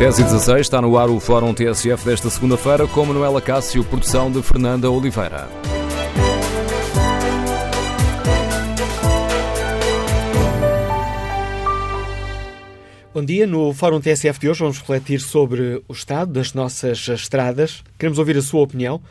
10 e 16 está no ar o Fórum TSF desta segunda-feira com Manuela Cássio, produção de Fernanda Oliveira. Bom dia. No Fórum TSF de hoje vamos refletir sobre o estado das nossas estradas. Queremos ouvir a sua opinião.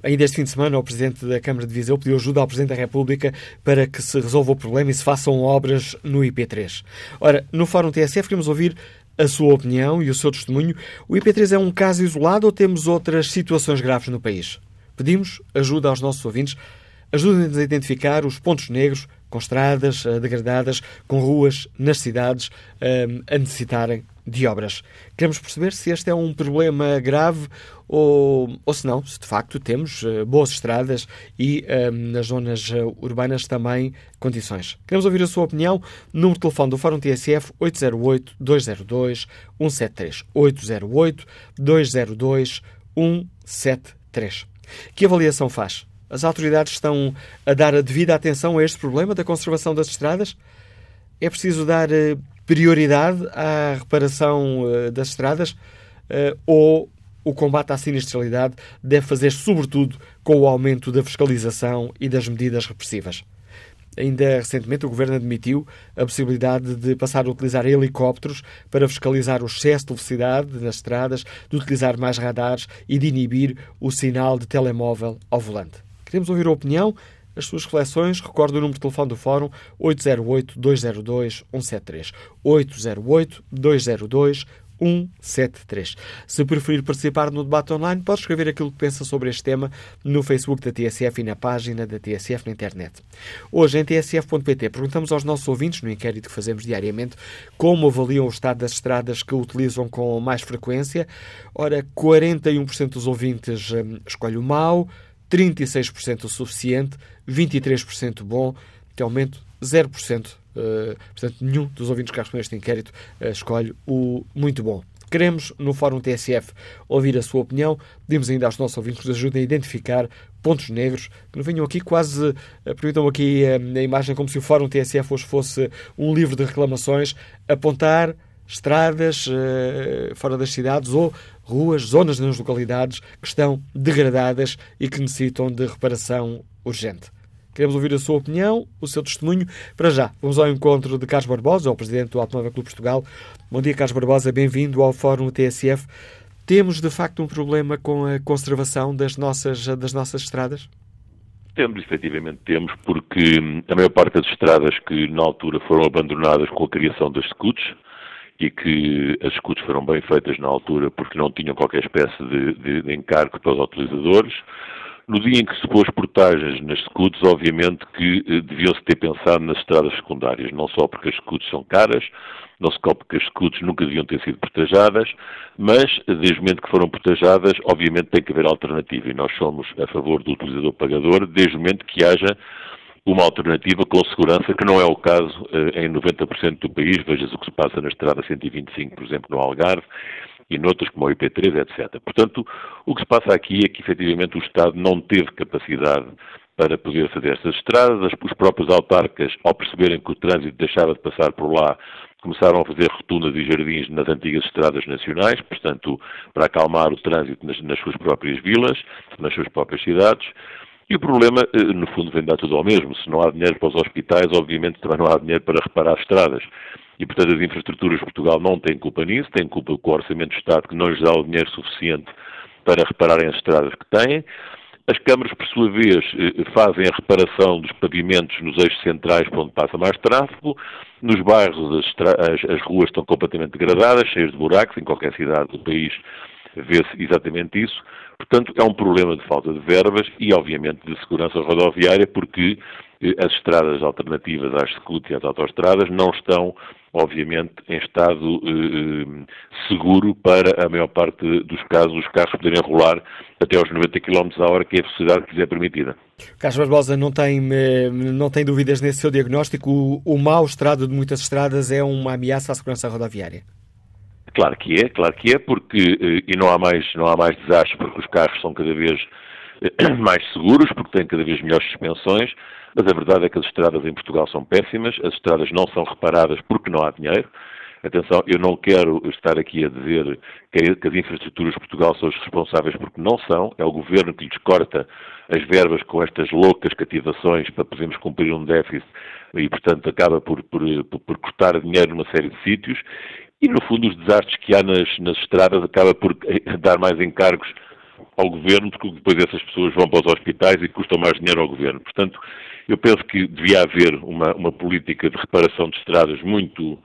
Ainda este fim de semana, o Presidente da Câmara de Viseu pediu ajuda ao Presidente da República para que se resolva o problema e se façam obras no IP3. Ora, no Fórum TSF queremos ouvir a sua opinião e o seu testemunho. O IP3 é um caso isolado ou temos outras situações graves no país? Pedimos ajuda aos nossos ouvintes. Ajudem-nos a identificar os pontos negros com estradas uh, degradadas, com ruas nas cidades uh, a necessitarem de obras. Queremos perceber se este é um problema grave ou, ou se não, se de facto temos uh, boas estradas e nas zonas urbanas também condições. Queremos ouvir a sua opinião. Número de telefone do Fórum TSF 808-202-173. 808-202-173. Que avaliação faz? As autoridades estão a dar a devida atenção a este problema da conservação das estradas? É preciso dar eh, prioridade à reparação eh, das estradas eh, ou o combate à sinistralidade deve fazer sobretudo com o aumento da fiscalização e das medidas repressivas? Ainda recentemente, o Governo admitiu a possibilidade de passar a utilizar helicópteros para fiscalizar o excesso de velocidade nas estradas, de utilizar mais radares e de inibir o sinal de telemóvel ao volante. Queremos ouvir a opinião, as suas reflexões. Recordo o número de telefone do Fórum 808-202-173. 808-202-173. Se preferir participar no debate online, pode escrever aquilo que pensa sobre este tema no Facebook da TSF e na página da TSF na internet. Hoje, em tsf.pt, perguntamos aos nossos ouvintes, no inquérito que fazemos diariamente, como avaliam o estado das estradas que utilizam com mais frequência. Ora, 41% dos ouvintes hum, escolhe o mau, 36% o suficiente, 23% bom, de aumento 0%. Uh, portanto, nenhum dos ouvintes que respondem a este inquérito uh, escolhe o muito bom. Queremos, no Fórum TSF, ouvir a sua opinião. Pedimos ainda aos nossos ouvintes que nos ajudem a identificar pontos negros, que não venham aqui quase, uh, permitam aqui uh, a imagem como se o Fórum TSF hoje fosse um livro de reclamações, apontar estradas uh, fora das cidades ou ruas, zonas nas localidades que estão degradadas e que necessitam de reparação urgente. Queremos ouvir a sua opinião, o seu testemunho. Para já, vamos ao encontro de Carlos Barbosa, o presidente do Automóvel Clube Portugal. Bom dia, Carlos Barbosa, bem-vindo ao Fórum TSF. Temos, de facto, um problema com a conservação das nossas, das nossas estradas? Temos, efetivamente temos, porque a maior parte das estradas que na altura foram abandonadas com a criação das SCUTs, e que as escutas foram bem feitas na altura porque não tinham qualquer espécie de, de, de encargo para os utilizadores. No dia em que se pôs portagens nas escutas, obviamente que eh, deviam-se ter pensado nas estradas secundárias, não só porque as escutas são caras, não só porque as escutas nunca deviam ter sido protejadas, mas desde o momento que foram protejadas, obviamente tem que haver alternativa e nós somos a favor do utilizador pagador desde o momento que haja uma alternativa com segurança, que não é o caso eh, em 90% do país. Vejas o que se passa na estrada 125, por exemplo, no Algarve, e noutras como o IP3, etc. Portanto, o que se passa aqui é que, efetivamente, o Estado não teve capacidade para poder fazer estas estradas. Os próprios autarcas, ao perceberem que o trânsito deixava de passar por lá, começaram a fazer rotundas e jardins nas antigas estradas nacionais, portanto, para acalmar o trânsito nas, nas suas próprias vilas, nas suas próprias cidades. E o problema, eh, no fundo, vem dar tudo ao mesmo. Se não há dinheiro para os hospitais, obviamente também não há dinheiro para reparar as estradas. E, portanto, as infraestruturas de Portugal não têm culpa nisso, têm culpa com o Orçamento do Estado que não lhes dá o dinheiro suficiente para repararem as estradas que têm. As câmaras, por sua vez, eh, fazem a reparação dos pavimentos nos eixos centrais por onde passa mais tráfego. Nos bairros, as, as ruas estão completamente degradadas, cheias de buracos, em qualquer cidade do país vê-se exatamente isso. Portanto, é um problema de falta de verbas e, obviamente, de segurança rodoviária, porque eh, as estradas alternativas às SCUT e às autoestradas não estão, obviamente, em estado eh, eh, seguro para a maior parte dos casos os carros poderem rolar até aos 90 km h hora, que é a velocidade que lhes é permitida. Carlos Barbosa não tem, não tem dúvidas nesse seu diagnóstico. O, o mau estado de muitas estradas é uma ameaça à segurança rodoviária. Claro que é, claro que é, porque eh, e não há mais não há mais desastres porque os carros são cada vez eh, mais seguros, porque têm cada vez melhores suspensões, mas a verdade é que as estradas em Portugal são péssimas, as estradas não são reparadas porque não há dinheiro. Atenção, eu não quero estar aqui a dizer que as infraestruturas de Portugal são os responsáveis, porque não são. É o governo que lhes corta as verbas com estas loucas cativações para podermos cumprir um déficit e, portanto, acaba por, por, por cortar dinheiro numa série de sítios. E, no fundo, os desastres que há nas, nas estradas acaba por dar mais encargos ao governo, porque depois essas pessoas vão para os hospitais e custam mais dinheiro ao governo. Portanto, eu penso que devia haver uma, uma política de reparação de estradas muito,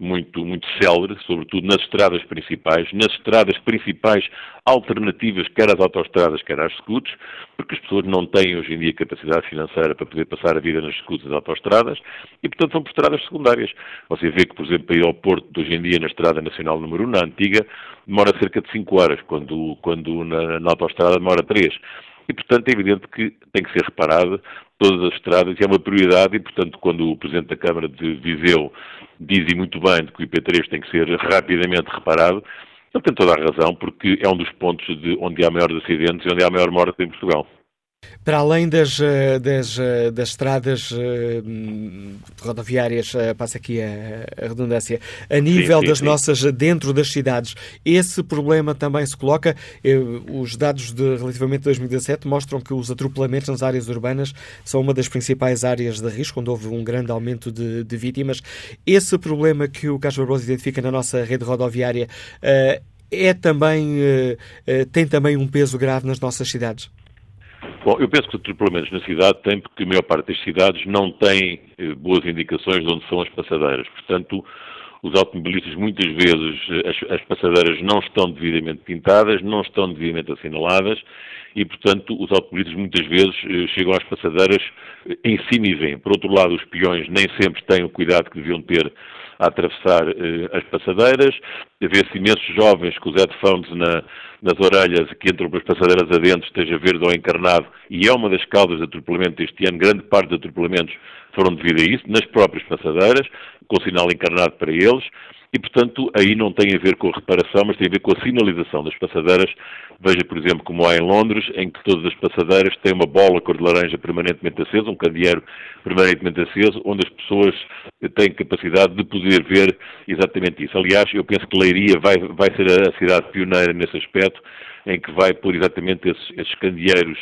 muito, muito célere, sobretudo nas estradas principais, nas estradas principais alternativas, quer às autoestradas, quer às scouts, porque as pessoas não têm hoje em dia capacidade financeira para poder passar a vida nas scouts das autoestradas e, portanto, são por estradas secundárias. Você vê que, por exemplo, para ir ao Porto, hoje em dia, na Estrada Nacional número 1, na antiga, demora cerca de 5 horas, quando, quando na, na autoestrada demora 3. E, portanto, é evidente que tem que ser reparado todas as estradas e é uma prioridade e, portanto, quando o Presidente da Câmara de Viseu diz e muito bem que o IP3 tem que ser rapidamente reparado, ele tem toda a razão, porque é um dos pontos de onde há maiores acidentes e onde há maior morte em Portugal. Para além das, eh, das, eh, das estradas eh, rodoviárias, passa aqui a, a redundância, a nível sim, sim, das sim. nossas, dentro das cidades, esse problema também se coloca. Os dados de relativamente 2017 mostram que os atropelamentos nas áreas urbanas são uma das principais áreas de risco, onde houve um grande aumento de, de vítimas. Esse problema que o Carlos Barbosa identifica na nossa rede rodoviária é também, tem também um peso grave nas nossas cidades? Bom, eu penso que os atropelamentos na cidade têm, porque a maior parte das cidades não tem eh, boas indicações de onde são as passadeiras. Portanto, os automobilistas muitas vezes, eh, as, as, passadeiras não estão devidamente pintadas, não estão devidamente assinaladas e, portanto, os automobilistas muitas vezes eh, chegam às passadeiras em cima e vêm. Por outro lado, os peões nem sempre têm o cuidado que deviam ter a atravessar eh, as passadeiras. Vê-se imensos jovens com os headphones na, nas orelhas que entram pelas passadeiras adentro, esteja verde ou encarnado, e é uma das causas de atropelamento deste ano. Grande parte dos atropelamentos foram devido a isso, nas próprias passadeiras, com sinal encarnado para eles. E, portanto, aí não tem a ver com a reparação, mas tem a ver com a sinalização das passadeiras. Veja, por exemplo, como há em Londres, em que todas as passadeiras têm uma bola cor de laranja permanentemente acesa, um candeeiro permanentemente aceso, onde as pessoas têm capacidade de poder ver exatamente isso. Aliás, eu penso que Leiria vai, vai ser a cidade pioneira nesse aspecto, em que vai pôr exatamente esses, esses candeeiros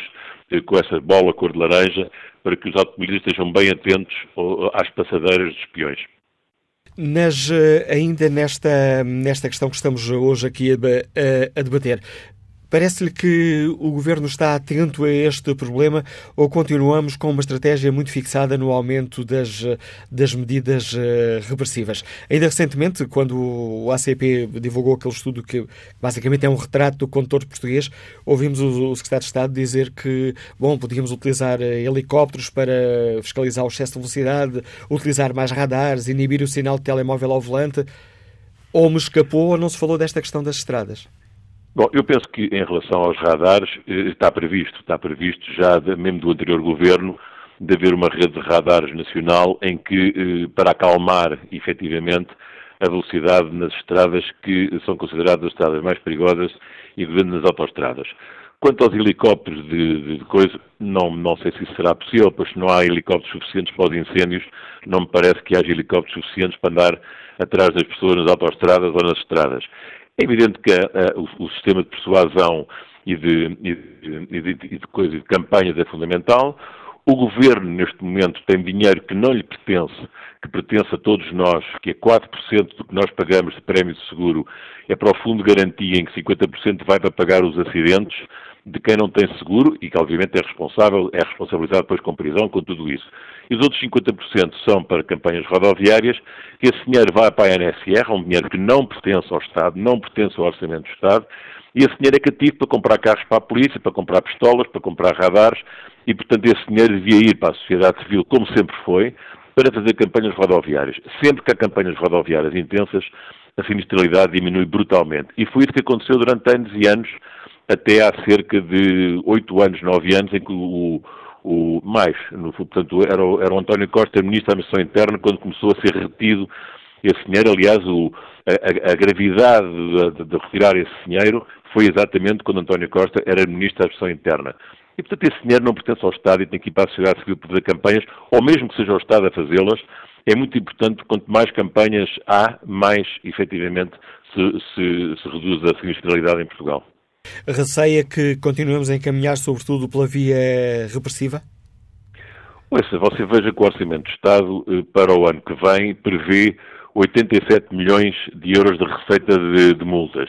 eh, com essa bola cor de laranja, para que os automobilistas estejam bem atentos às passadeiras dos peões. Nas, eh, ainda nesta, nesta questão que estamos hoje aqui a, a, a debater, Parece-lhe que o Governo está atento a este problema ou continuamos com uma estratégia muito fixada no aumento das, das medidas uh, repressivas? Ainda recentemente, quando o ACP divulgou aquele estudo que basicamente é um retrato do condutor português, ouvimos o, o Secretário de Estado dizer que, bom, podíamos utilizar eh, helicópteros para fiscalizar o excesso de velocidade, utilizar mais radares, inibir o sinal de telemóvel ao volante. Ou me escapou ou não se falou desta questão das estradas? Bom, eu penso que em relação aos radares eh, está previsto, está previsto já mesmo do anterior governo de haver uma rede de radares nacional em que, eh, para acalmar efetivamente a velocidade nas estradas que são consideradas as estradas mais perigosas e nas autoestradas. Quanto aos helicópteros de, de, coisa, não, não sei se isso será possível, pois se não há helicópteros suficientes para os incêndios, não me parece que haja helicópteros suficientes para andar atrás das pessoas nas autoestradas ou nas estradas. É evidente que uh, o, o, sistema de persuasão e de, e de, e de, e de, coisa, de campanhas é fundamental. O governo, neste momento, tem dinheiro que não lhe pertence, que pertence a todos nós, que é 4% do que nós pagamos de prémio de seguro, é para o fundo de garantia, em que 50% vai para pagar os acidentes de quem não tem seguro e que, obviamente, é responsável, é responsabilizado depois com prisão, com tudo isso e os outros 50% são para campanhas rodoviárias, esse dinheiro vai para a NSR, um dinheiro que não pertence ao Estado, não pertence ao Orçamento do Estado, e esse dinheiro é cativo para comprar carros para a polícia, para comprar pistolas, para comprar radares, e, portanto, esse dinheiro devia ir para a sociedade civil, como sempre foi, para fazer campanhas rodoviárias. Sempre que há campanhas rodoviárias intensas, a sinistralidade diminui brutalmente. E foi isso que aconteceu durante anos e anos, até há cerca de oito anos, nove anos, em que o, o mais, no, portanto, era, o, era o António Costa, Ministro da Administração Interna, quando começou a ser retido esse dinheiro. Aliás, o, a, a, gravidade de, de, retirar esse dinheiro foi exatamente quando António Costa era Ministro da Administração Interna. E, portanto, esse dinheiro não pertence ao Estado e tem que ir para a sociedade civil fazer campanhas, ou mesmo que seja o Estado a fazê-las, é muito importante, quanto mais campanhas há, mais efetivamente se, se, se reduz a sinistralidade em Portugal. Receia que continuemos a encaminhar, sobretudo, pela via repressiva? Ouça, você veja que o Orçamento de Estado eh, para o ano que vem prevê 87 milhões de euros de receita de, de multas.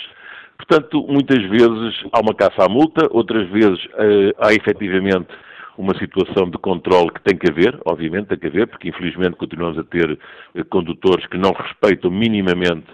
Portanto, muitas vezes há uma caça à multa, outras vezes uh, há efetivamente uma situação de controle que tem que haver, obviamente tem que haver, porque infelizmente continuamos a ter uh, condutores que não respeitam minimamente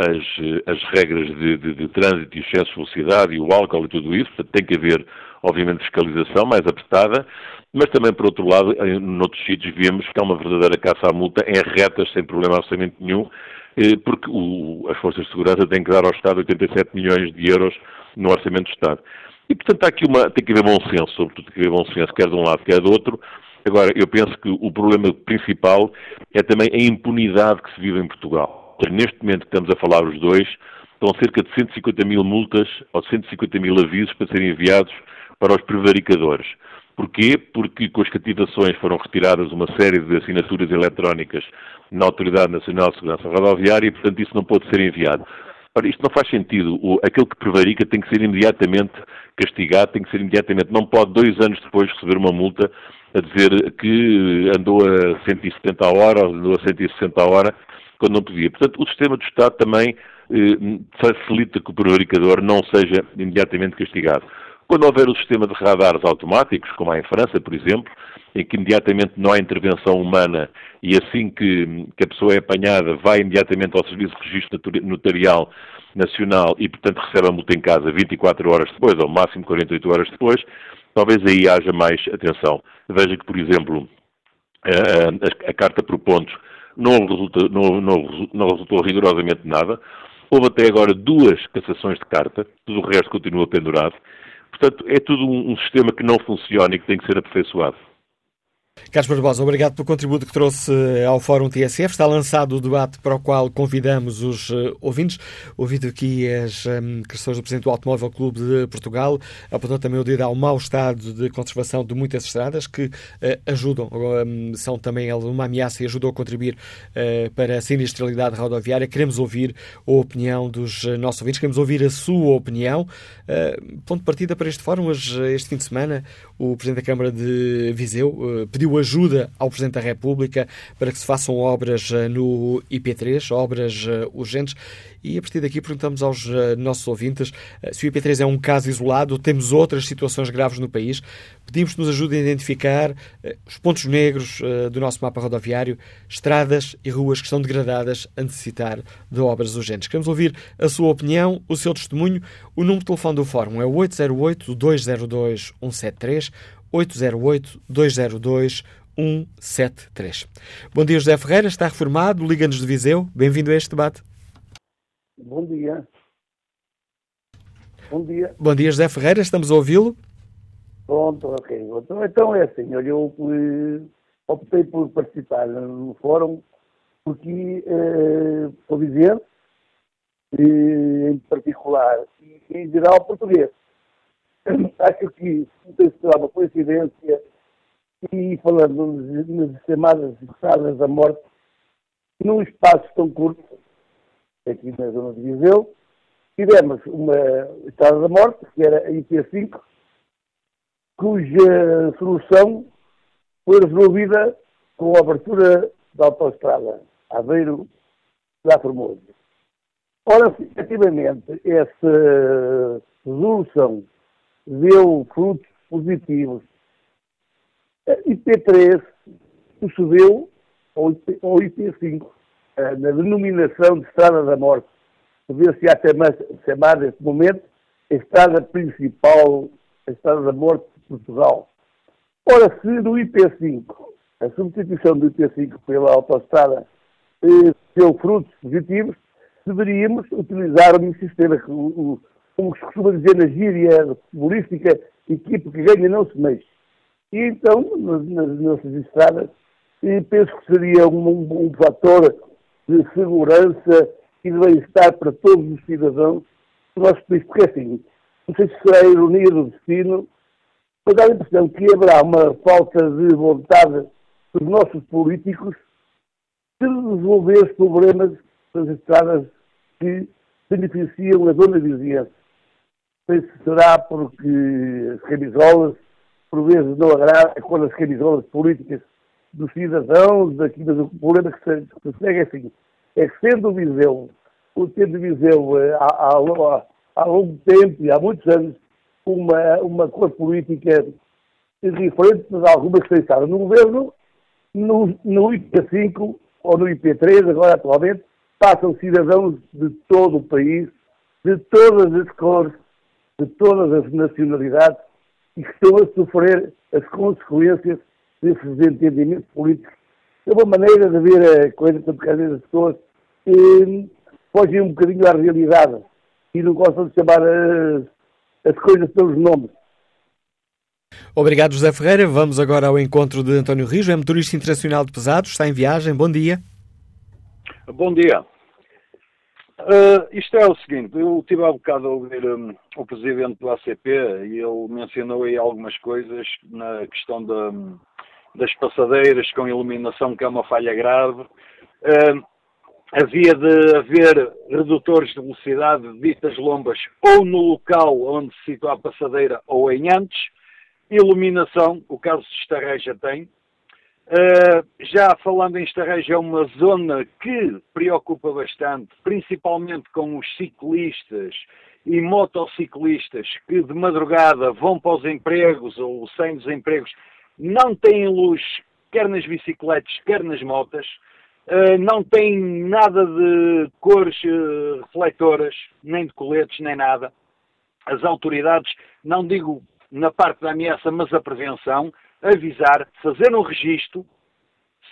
as, as regras de, de, de, trânsito e excesso de velocidade e o álcool e tudo isso, tem que haver, obviamente, fiscalização mais apertada, mas também, por outro lado, em noutros sítios vemos que há uma verdadeira caça à multa em retas sem problema absolutamente nenhum, eh, porque o, as forças de segurança têm que dar ao Estado 87 milhões de euros no orçamento do Estado. E, portanto, há aqui uma, tem que haver bom senso, sobretudo tem que haver bom senso, quer de um lado, quer do outro. Agora, eu penso que o problema principal é também a impunidade que se vive em Portugal. Neste momento que estamos a falar os dois, estão cerca de 150 mil multas ou 150 mil avisos para serem enviados para os prevaricadores. Porquê? Porque com as cativações foram retiradas uma série de assinaturas eletrónicas na Autoridade Nacional de Segurança Rodoviária e, portanto, isso não pode ser enviado. Ora, isto não faz sentido. O, aquele que prevarica tem que ser imediatamente castigado, tem que ser imediatamente, não pode dois anos depois receber uma multa a dizer que andou a 170 a hora ou andou a 160 a hora, quando não podia. Portanto, o sistema do Estado também eh, facilita que o prevaricador não seja imediatamente castigado. Quando houver o sistema de radares automáticos, como há em França, por exemplo, em que imediatamente não há intervenção humana e assim que, que a pessoa é apanhada vai imediatamente ao Serviço de Registro Notarial Nacional e, portanto, recebe a multa em casa 24 horas depois, ou máximo 48 horas depois, talvez aí haja mais atenção. Veja que, por exemplo, a, a, a carta por pontos não, resulta, não, não, não resultou rigorosamente nada. Houve até agora duas cassações de carta, tudo o resto continua pendurado. Portanto, é tudo um, um sistema que não funciona e que tem que ser aperfeiçoado. Carlos Barbosa, obrigado pelo contributo que trouxe eh, ao Fórum TSF. Está lançado o debate para o qual convidamos os uh, ouvintes. Ouvido aqui as um, questões do Presidente do Automóvel Clube de Portugal, apontou também o dedo ao mau estado de conservação de muitas estradas que uh, ajudam, um, são também uma ameaça e ajudam a contribuir para a sinistralidade rodoviária. Queremos ouvir a opinião dos nossos ouvintes, queremos ouvir a sua opinião. ponto de partida para este fórum, este fim de semana, o Presidente da Câmara de Viseu pediu pediu ajuda ao Presidente da República para que se façam obras eh, no IP3, obras eh, urgentes. E a partir daqui perguntamos aos uh, nossos ouvintes se o IP3 é um caso isolado, temos outras situações graves no país. Pedimos que nos ajudem a identificar os pontos negros do nosso mapa rodoviário, estradas e ruas que estão degradadas a necessitar de obras urgentes. Queremos ouvir a sua opinião, o seu testemunho. O número de telefone do Fórum é 808-202-173. 808-202-173. Bom dia, José Ferreira, está reformado, Liga-nos de Viseu. Bem-vindo a este debate. Bom dia. Bom dia. Bom dia, José Ferreira, estamos a ouvi-lo. Pronto, ok. Então, é assim, olha, eu eh, optei por participar no fórum porque, eh, por dizer, eh, em particular e em geral português, acho que não tem será uma coincidência e falando nas chamadas estradas da morte, num espaço tão curto, aqui na zona de Viseu, tivemos uma estrada da morte, que era a IP5, cuja solução foi resolvida com a abertura da autoestrada Aveiro da Formosa. Ora, efetivamente, essa resolução deu frutos positivos. A IP3 sucedeu ao, IP, ao IP5, eh, na denominação de Estrada da Morte. Podia-se até chamar neste momento a estrada principal, a Estrada da Morte de Portugal. Ora, se no IP5, a substituição do IP5 pela autoestrada eh, deu frutos positivos, deveríamos utilizar o sistema, o, como se costuma dizer na gíria futebolística, equipe que ganha não se mexe. E então, nas, nossas estradas, penso que seria um, um, um fator de segurança e de bem-estar para todos os cidadãos do nosso país. Porque assim, não sei se será a ironia do destino, mas dá a impressão que haverá uma falta de vontade dos nossos políticos de resolver os problemas das estradas que beneficiam a zona vizinhança. Sei se será porque as camisolas, por vezes, não agradam quando as camisolas políticas dos cidadãos, daqui, mas o problema que se, segue é assim, é que sendo o Viseu, o sendo o Viseu eh, há, há, há longo tempo e há muitos anos, uma, uma cor política diferente, mas algumas que estavam no governo, no, no IP5 ou no IP3, agora atualmente, passam cidadãos de todo o país, de todas as cores, de todas as nacionalidades, e que estão a sofrer as consequências desses entendimentos políticos. É uma maneira de ver a coisa, porque às vezes as pessoas eh, fogem um bocadinho à realidade e não gostam de chamar as, as coisas pelos nomes. Obrigado, José Ferreira. Vamos agora ao encontro de António Rijo, é motorista internacional de pesados, está em viagem. Bom dia. Bom dia. Uh, isto é o seguinte, eu tive há bocado a ouvir um, o presidente do ACP e ele mencionou aí algumas coisas na questão de, um, das passadeiras com iluminação, que é uma falha grave. Uh, havia de haver redutores de velocidade ditas lombas ou no local onde se situa a passadeira ou em antes. Iluminação, o caso de Estarreja tem. Uh, já falando em Estarreja, é uma zona que preocupa bastante, principalmente com os ciclistas e motociclistas que de madrugada vão para os empregos ou sem os empregos, não têm luz, quer nas bicicletas, quer nas motas. Uh, não tem nada de cores uh, refletoras, nem de coletes, nem nada. As autoridades, não digo na parte da ameaça, mas a prevenção, avisar, fazer um registro,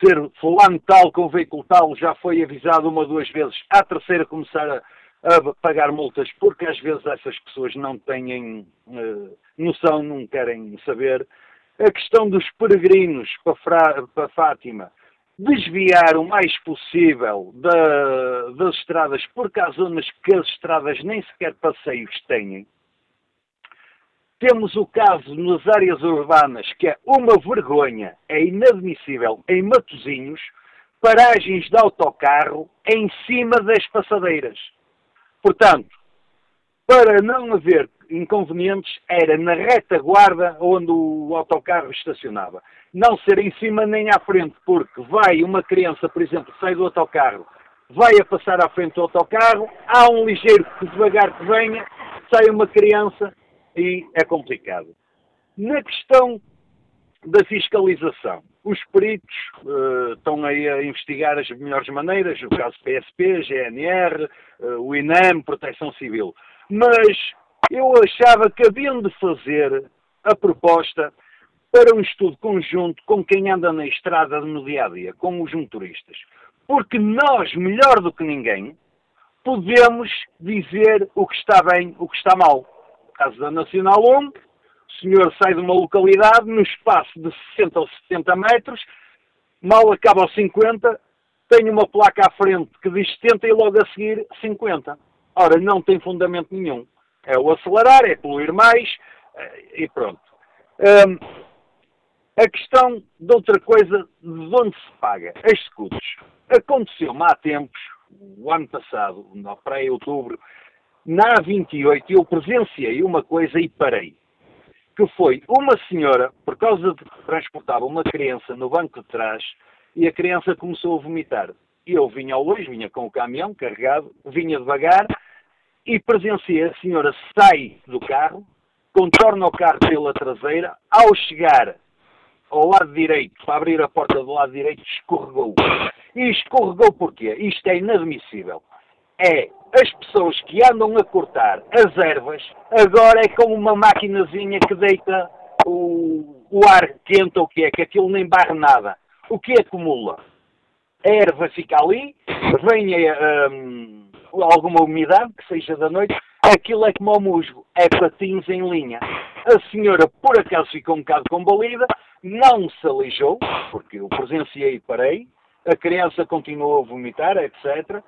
ser fulano tal com veículo tal, já foi avisado uma ou duas vezes, à terceira começar a, a pagar multas, porque às vezes essas pessoas não têm uh, noção, não querem saber. A questão dos peregrinos para, para Fátima, desviar o mais possível da, das estradas, porque há zonas que as estradas nem sequer passeios têm. Temos o caso nas áreas urbanas, que é uma vergonha, é inadmissível, em Matozinhos, paragens de autocarro em cima das passadeiras. Portanto, para não haver inconvenientes, era na retaguarda onde o autocarro estacionava. Não ser em cima nem à frente, porque vai uma criança, por exemplo, sai do autocarro, vai a passar à frente do autocarro, há um ligeiro que devagar que venha, sai uma criança e é complicado. Na questão da fiscalização, os peritos uh, estão aí a investigar as melhores maneiras, o caso PSP, GNR, uh, o INEM, Proteção Civil. Mas eu achava que haviam de fazer a proposta para um estudo conjunto com quem anda na estrada no dia a dia, com os motoristas. Porque nós, melhor do que ninguém, podemos dizer o que está bem, o que está mal. Caso da Nacional 1, o senhor sai de uma localidade no espaço de 60 ou 70 metros, mal acaba aos 50, tem uma placa à frente que diz 70 e logo a seguir 50. Ora, não tem fundamento nenhum. É o acelerar, é poluir mais eh, e pronto. Um, a questão de outra coisa, de onde se paga, as escutas. Aconteceu-me há tempos, o ano passado, para aí outubro, na A28, eu presenciei uma coisa e parei. Que foi uma senhora, por causa de que transportava uma criança no banco de trás, e a criança começou a vomitar. E eu vinha ao longe, vinha com o caminhão carregado, vinha devagar, e presenciei a senhora sai do carro, contorna o carro pela traseira, ao chegar ao lado direito, para abrir a porta do lado direito, escorregou. E escorregou porquê? Isto é inadmissível. É as pessoas que andam a cortar as ervas, agora é com uma maquinazinha que deita o, o ar quente ou o que é, que aquilo nem barre nada. O que acumula? A erva fica ali, vem um, alguma umidade, que seja da noite, aquilo é como o musgo, é patins em linha. A senhora, por acaso, ficou um bocado combalida, não se alijou, porque eu presenciei e parei, a criança continuou a vomitar, etc.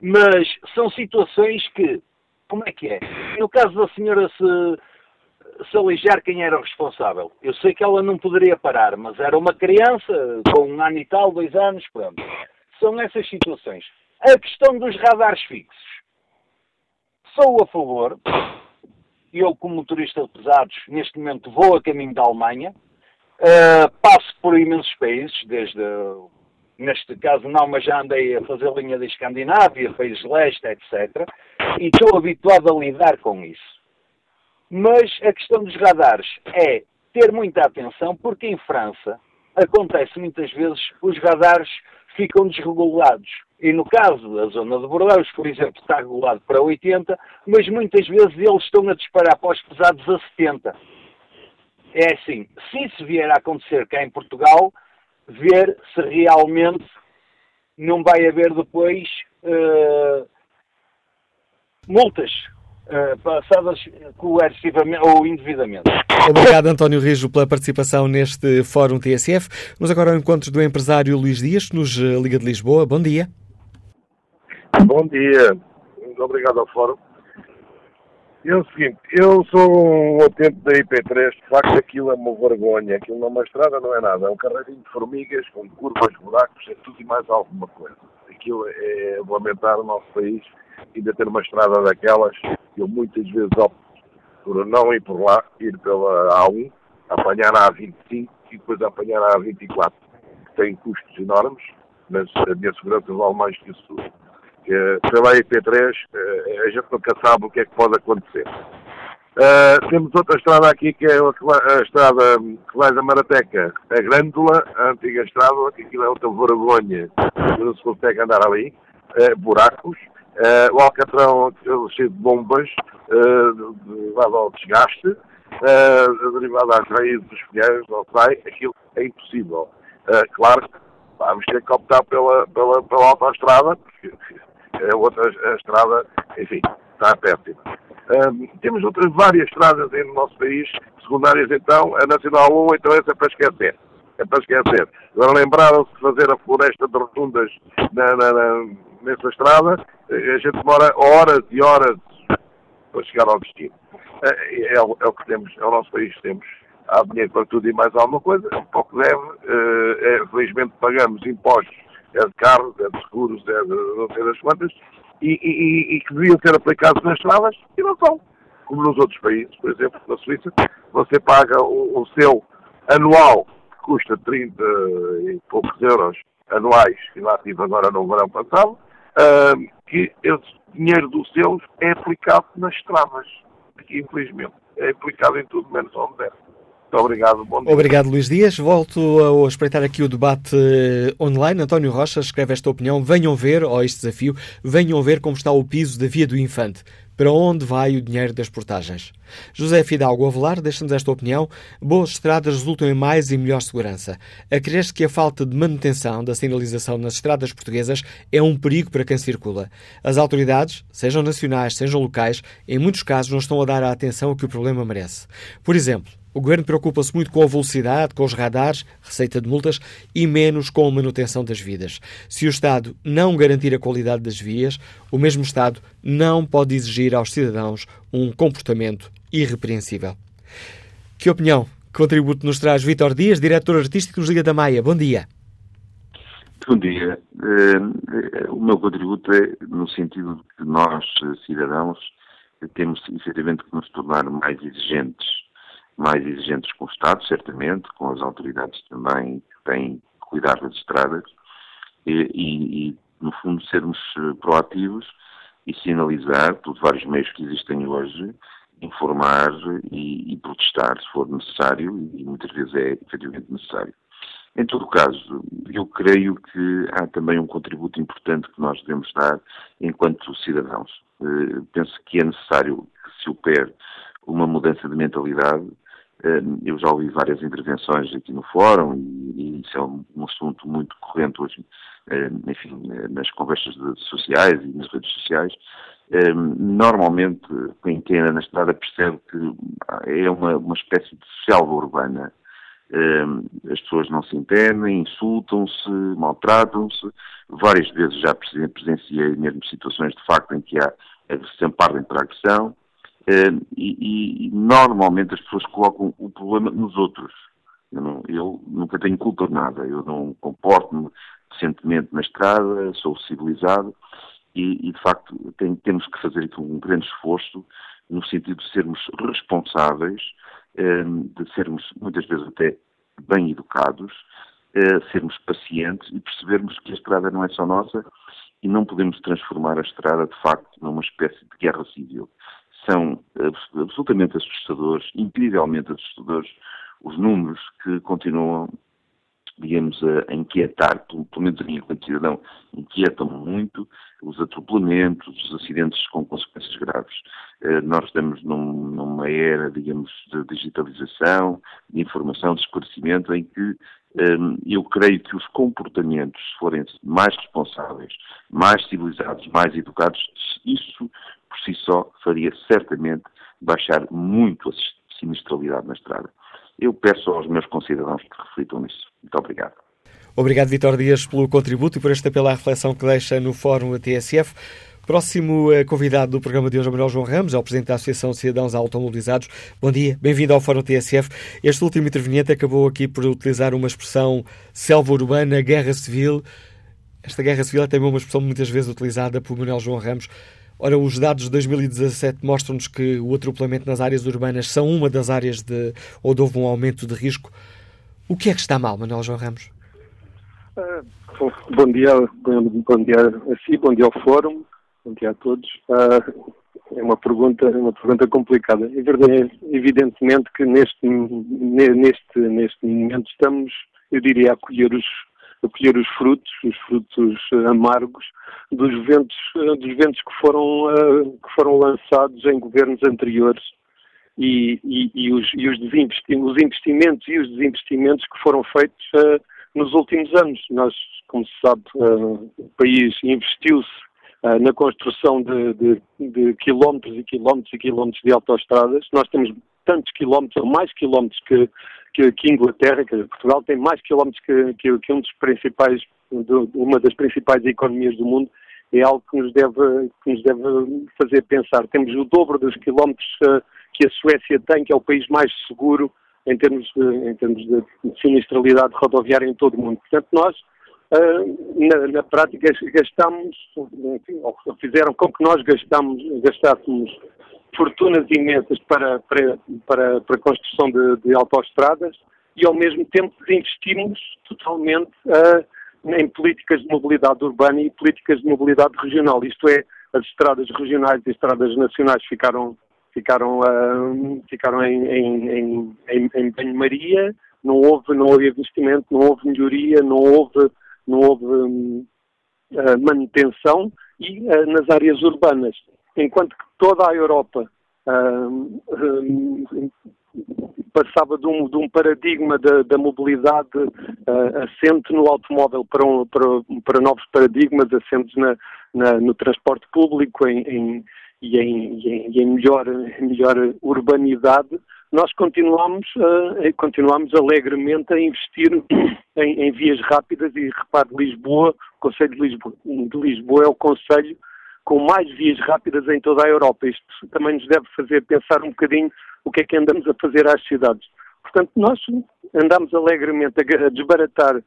Mas são situações que, como é que é? No caso da senhora se, se quem era o responsável? Eu sei que ela não poderia parar, mas era uma criança com um ano e tal, dois anos, pronto. são nessas situações. A questão dos radares fixos. Sou a favor, eu como motorista de pesados, neste momento vou a caminho da Alemanha, uh, passo por imensos países, desde, neste caso não, mas já andei a fazer linha da Escandinávia, países leste, etc. E estou habituado a lidar com isso. Mas a questão dos radares é ter muita atenção, porque em França acontece muitas vezes os radares ficam desregulados. E no caso da zona de Bordeaux, por exemplo, está regulado para 80, mas muitas vezes eles estão a disparar para os pesados a 70. É assim, se isso vier a acontecer cá em Portugal, ver se realmente não vai haver depois uh, multas uh, passadas coercivamente ou indevidamente. Obrigado, António Rijo, pela participação neste Fórum TSF. Vamos agora ao encontro do empresário Luís Dias, que nos Liga de Lisboa. Bom dia. Bom dia. Muito obrigado ao Fórum. É o seguinte, eu sou um atento da IP3, de facto aquilo é uma vergonha, aquilo não é uma estrada, não é nada, é um carreirinho de formigas, com curvas, buracos, é tudo e mais alguma coisa. Aquilo é lamentar o nosso país, ainda ter uma estrada daquelas, eu muitas vezes opto por não ir por lá, ir pela A1, apanhar a A25 e depois apanhar a A24, que tem custos enormes, mas a minha segurança vale mais que isso que pela IP3 eh, a gente nunca sabe o que é que pode acontecer. Uh, temos outra estrada aqui que é a, a estrada que vai da Marateca, a Grândola, a antiga estrada, que aquilo é outra vergonha, não se consegue andar ali, uh, buracos, uh, o Alcatrão cheio de bombas, derivado ao desgaste, derivado às raízes dos pinheiros, não sai, aquilo é impossível. claro vamos ter que optar pela, pela, pela autoestrada, porque a outra a estrada, enfim, está péssima. Um, temos outras várias estradas no nosso país, secundárias então, a Nacional 1, então essa é para esquecer. É para esquecer. Agora lembraram-se de fazer a floresta de rotundas na, na, na, nessa estrada, a gente demora horas e horas para chegar ao destino. É, é, é, o, é que temos, é o nosso país que temos. Há dinheiro para tudo e mais alguma coisa, um pouco deve. É, felizmente pagamos impostos é de carros, é de seguros, é de não sei das quantas, e, e, e, que deviam ser aplicados nas estradas e não são. Como nos outros países, por exemplo, na Suíça, você paga o, o seu anual, que custa 30 e poucos euros anuais, e lá tive agora no verão passado, uh, que esse dinheiro dos seus é aplicado nas estradas, que infelizmente é aplicado em tudo menos onde deve. Muito obrigado. Bom dia. Obrigado, Luís Dias. Volto a espreitar aqui o debate eh, online. António Rocha escreve esta opinião. Venham ver, ou este desafio, venham ver como está o piso da Via do Infante. Para onde vai o dinheiro das portagens? José Fidalgo Avelar deixa-nos esta opinião. Boas estradas resultam em mais e melhor segurança. Acresce que a falta de manutenção da sinalização nas estradas portuguesas é um perigo para quem circula. As autoridades, sejam nacionais, sejam locais, em muitos casos não estão a dar a atenção que o problema merece. Por exemplo, o governo preocupa-se muito com a velocidade, com os radares, receita de multas e menos com a manutenção das vidas. Se o Estado não garantir a qualidade das vias, o mesmo Estado não pode exigir aos cidadãos um comportamento irrepreensível. Que opinião, que contributo nos traz Vítor Dias, diretor artístico dos Liga da Maia? Bom dia. Bom dia. Eh, o meu contributo é no sentido de que nós, cidadãos, temos efetivamente que nos tornar mais exigentes mais exigentes com o Estado, certamente, com as autoridades também que têm que cuidar das estradas e, e, e no fundo, sermos eh, proativos e sinalizar, por vários meios que existem hoje, informar e, e, protestar se for necessário, e muitas vezes é efetivamente necessário. Em todo caso, eu creio que há também um contributo importante que nós devemos dar enquanto cidadãos. Uh, penso que é necessário que se opere uma mudança de mentalidade eu já ouvi várias intervenções aqui no fórum e, isso é um, assunto muito corrente hoje, eh, enfim, eh, nas conversas sociais e nas redes sociais. Normalmente, quem anda na estrada percebe que é uma, uma espécie de selva urbana. As pessoas não se entendem, insultam-se, maltratam-se. Várias vezes já presenciei mesmo situações de facto em que há sempre partem para agressão. Uh, e, e, normalmente as pessoas colocam o problema nos outros. Eu, não, eu, nunca tenho culpa de nada, eu não comporto-me decentemente na estrada, sou civilizado e, e de facto tem, temos que fazer aqui um grande esforço no sentido de sermos responsáveis, de sermos muitas vezes até bem educados, eh, sermos pacientes e percebermos que a estrada não é só nossa e não podemos transformar a estrada, de facto, numa espécie de guerra civil. São absolutamente assustadores, incrivelmente assustadores, os números que continuam digamos, a, inquietar, pelo, menos a mim enquanto cidadão, inquietam muito os atropelamentos, os acidentes com consequências graves. Eh, nós estamos num, numa era, digamos, de digitalização, de informação, de esclarecimento, em que eh, eu creio que os comportamentos, se forem mais responsáveis, mais civilizados, mais educados, isso por si só faria certamente baixar muito a sinistralidade na estrada. Eu peço aos meus concidadãos que reflitam nisso. Muito obrigado. Obrigado, Vitor Dias, pelo contributo e por esta pela reflexão que deixa no Fórum TSF. Próximo eh, convidado do programa de hoje Manuel João Ramos, é o Presidente da Associação de Cidadãos Automobilizados. Bom dia, bem-vindo ao Fórum TSF. Este último interveniente acabou aqui por utilizar uma expressão selva urbana, guerra civil. Esta guerra civil é também uma expressão muitas vezes utilizada por Manuel João Ramos. Ora, os dados de 2017 mostram-nos que o atropelamento nas áreas urbanas são uma das áreas de onde houve um aumento de risco. O que é que está mal, Manuel João Ramos? Uh, bom dia, bom, dia a si, bom dia ao Fórum, bom dia a todos. Uh, é uma pergunta, uma pergunta complicada. É evidentemente que neste, neste, neste momento estamos, eu diria, a colher os, a colher os frutos, os frutos amargos dos ventos, dos ventos que foram, uh, que foram lançados em governos anteriores e, e, e, os, e os, os, investimentos e os desinvestimentos que foram feitos uh, nos últimos anos. Nós, como se sabe, uh, o país investiu-se uh, na construção de, de, de, quilómetros e quilómetros e quilómetros de autoestradas. Nós temos tantos quilómetros, ou mais quilómetros que, que, que Inglaterra, que Portugal tem mais quilómetros que, que, que um dos principais, uma das principais economias do mundo é algo que nos deve, que nos deve fazer pensar. Temos o dobro dos quilómetros uh, que a Suécia tem, que é o país mais seguro em termos de, em termos de sinistralidade rodoviária em todo o mundo. Portanto, nós, uh, na, na, prática, gastamos, enfim, fizeram com que nós gastamos, gastássemos fortunas imensas para, para, para, para a construção de, de autoestradas e, ao mesmo tempo, investimos totalmente uh, em políticas de mobilidade urbana e políticas de mobilidade regional. Isto é, as estradas regionais e as estradas nacionais ficaram ficaram, uh, ficaram em, em, em, em banho-maria, não houve, não houve investimento, não houve melhoria, não houve, não houve uh, manutenção e nas áreas urbanas, enquanto que toda a Europa passava de um, de um paradigma da, da mobilidade uh, assente no automóvel para, um, para, para, novos paradigmas assentes na, na, no transporte público, em, e em, e em, e em melhor, melhor urbanidade, nós continuamos, uh, continuamos alegremente a investir em, em, vias rápidas. E repare, Lisboa, o Conselho de Lisboa, de Lisboa é o Conselho com mais vias rápidas em toda a Europa. Isto também nos deve fazer pensar um bocadinho o que é que andamos a fazer às cidades. Portanto, nós andamos alegremente a desbaratar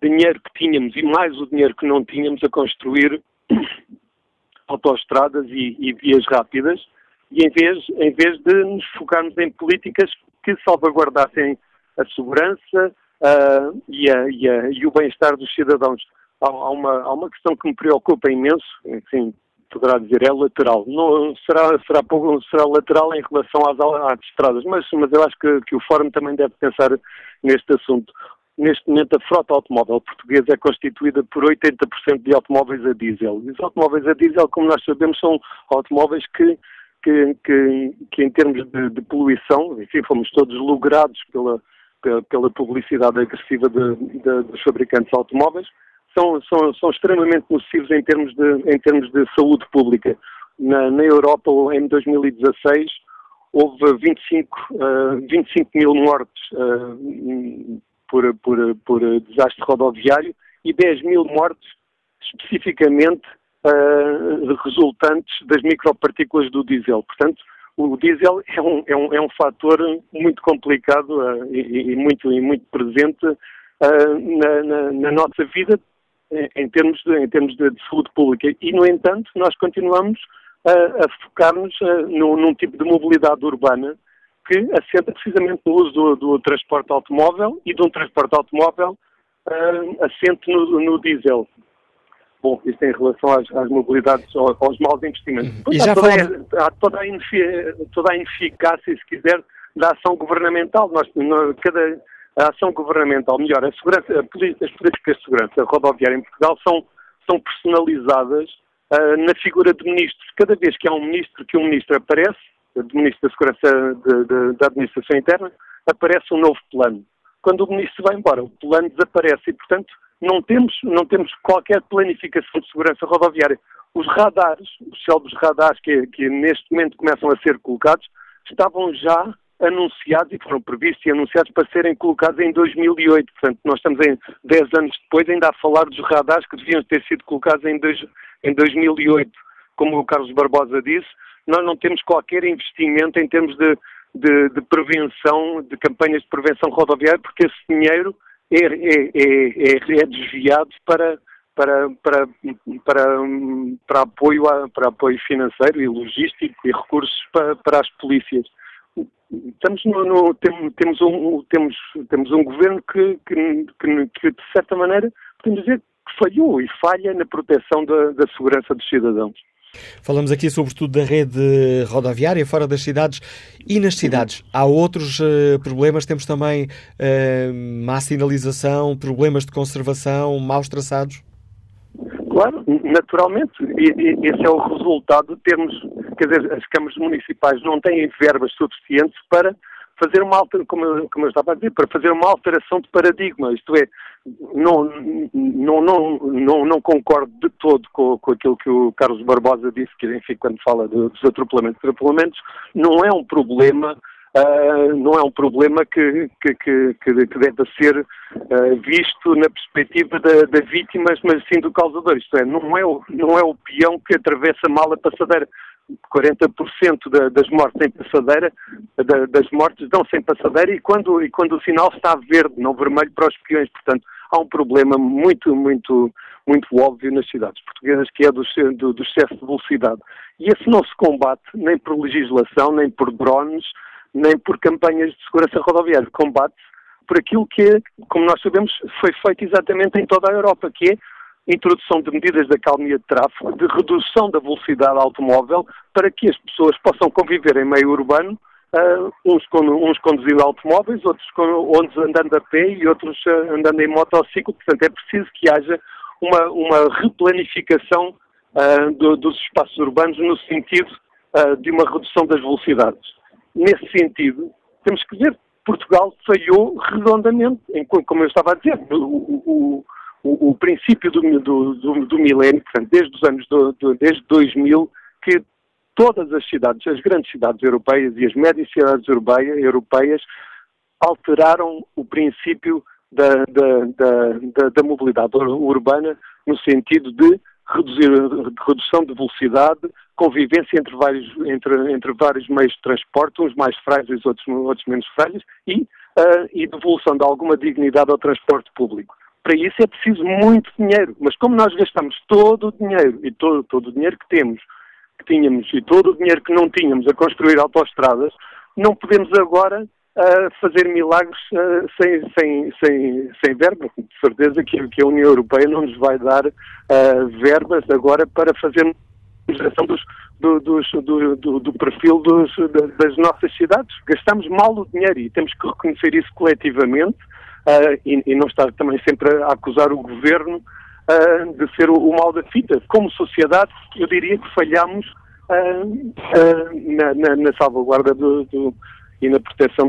dinheiro que tínhamos e mais o dinheiro que não tínhamos a construir autoestradas e, e, vias rápidas, e em vez, em vez de nos focarmos em políticas que salvaguardassem a segurança uh, e, a, e, a, e, o bem-estar dos cidadãos. Há, uma, há uma questão que me preocupa imenso, enfim, poderá dizer, é lateral. Não, será, será, será lateral em relação às, às estradas, mas, mas eu acho que, que o Fórum também deve pensar neste assunto. Neste momento, a frota automóvel portuguesa é constituída por 80% de automóveis a diesel. E os automóveis a diesel, como nós sabemos, são automóveis que, que, que, que em termos de, de, poluição, enfim, fomos todos logrados pela, pela, pela publicidade agressiva de, de, dos fabricantes de automóveis, são, são, são extremamente nocivos em termos de, em termos de saúde pública. Na, na Europa, em 2016, houve 25, uh, 25 mil mortes uh, por, por, por desastre rodoviário e 10 mil mortes especificamente uh, resultantes das micropartículas do diesel. Portanto, o diesel é um, é um, é um fator muito complicado uh, e, e, muito, e muito presente uh, na, na, na, nossa vida, em termos, de, em termos de, de saúde pública. E, no entanto, nós continuamos a, a focar-nos num tipo de mobilidade urbana que assenta precisamente no uso do, do transporte automóvel e de um transporte automóvel uh, assente no, no, diesel. Bom, isto em relação às, às mobilidades, aos, aos maus investimentos. Já há, toda, há toda, a toda a ineficácia, se quiser, da ação governamental. Nós, cada, a ação governamental, melhor, as políticas de segurança rodoviária em Portugal são, são personalizadas uh, na figura de ministros. Cada vez que há um ministro, que um ministro aparece, do Ministro da Segurança de, de, da Administração Interna, aparece um novo plano. Quando o Ministro vai embora, o plano desaparece e, portanto, não temos, não temos qualquer planificação de segurança rodoviária. Os radares, os célebres radares que, que neste momento começam a ser colocados, estavam já anunciados e foram previstos e anunciados para serem colocados em 2008. Portanto, nós estamos em 10 anos depois ainda a falar dos radares que deviam ter sido colocados em, dois, em 2008. Como o Carlos Barbosa disse, nós não temos qualquer investimento em termos de, de, de prevenção, de campanhas de prevenção rodoviária, porque esse dinheiro é, é, é, é desviado para, para, para, para, para, apoio a, para apoio financeiro e logístico e recursos para, para as polícias. Estamos no, no, temos, um, temos, temos um governo que, que, que, que, de certa maneira, podemos dizer que falhou e falha na proteção da, da segurança dos cidadãos. Falamos aqui sobretudo da rede rodoviária fora das cidades e nas cidades. Há outros uh, problemas, temos também uh, má sinalização, problemas de conservação, maus traçados? Claro, naturalmente. E, e, esse é o resultado de termos, quer dizer, as câmaras municipais não têm verbas suficientes para fazer uma alteração, como, como eu estava a dizer, para fazer uma alteração de paradigma, isto é, não, não, não, não, não concordo de todo com, com aquilo que o Carlos Barbosa disse, que enfim, quando fala dos atropelamentos, atropelamentos não é um problema Uh, não é um problema que, que, que, que deve ser uh, visto na perspectiva da, da vítimas, mas sim do causador. Isto é, não é, o, não é o peão que atravessa mal a passadeira. 40% da, das mortes em passadeira, da, das mortes dão-se em passadeira e quando, e quando o sinal está verde, não vermelho para os peões. Portanto, há um problema muito, muito, muito óbvio nas cidades portuguesas que é do, do, do excesso de velocidade. E esse não se combate nem por legislação, nem por drones, nem por campanhas de segurança rodoviária. Combate-se por aquilo que, como nós sabemos, foi feito exatamente em toda a Europa, que é introdução de medidas de acalmia de tráfego, de redução da velocidade automóvel, para que as pessoas possam conviver em meio urbano, uh, uns, com, uns, conduzindo automóveis, outros, outros andando a pé e outros uh, andando em motociclo. Portanto, é preciso que haja uma, uma replanificação uh, do, dos espaços urbanos no sentido de uma redução das velocidades. Nesse sentido, temos que ver Portugal falhou redondamente, em, como eu estava a dizer, o, o, o, o princípio do, do, do, do, milénio, portanto, desde os anos do, do, desde 2000, que todas as cidades, as grandes cidades europeias e as médias cidades europeias alteraram o princípio da, da, da, da, mobilidade urbana no sentido de reduzir, redução de velocidade, convivência entre vários, entre, entre vários meios de transporte, uns mais frágeis, outros, outros menos frágeis, e, uh, e devolução de alguma dignidade ao transporte público. Para isso é preciso muito dinheiro, mas como nós gastamos todo o dinheiro e todo, todo o dinheiro que temos, que tínhamos e todo o dinheiro que não tínhamos a construir autoestradas, não podemos agora uh, fazer milagres uh, sem, sem, sem, sem verba. De certeza que, que, a União Europeia não nos vai dar uh, verbas agora para fazer geração dos, do, do, do, do, perfil dos, das nossas cidades. Gastamos mal o dinheiro e temos que reconhecer isso coletivamente uh, e, e, não estar também sempre a acusar o governo uh, de ser o, o, mal da fita. Como sociedade, eu diria que falhamos uh, na, na, na, salvaguarda do, do, e na proteção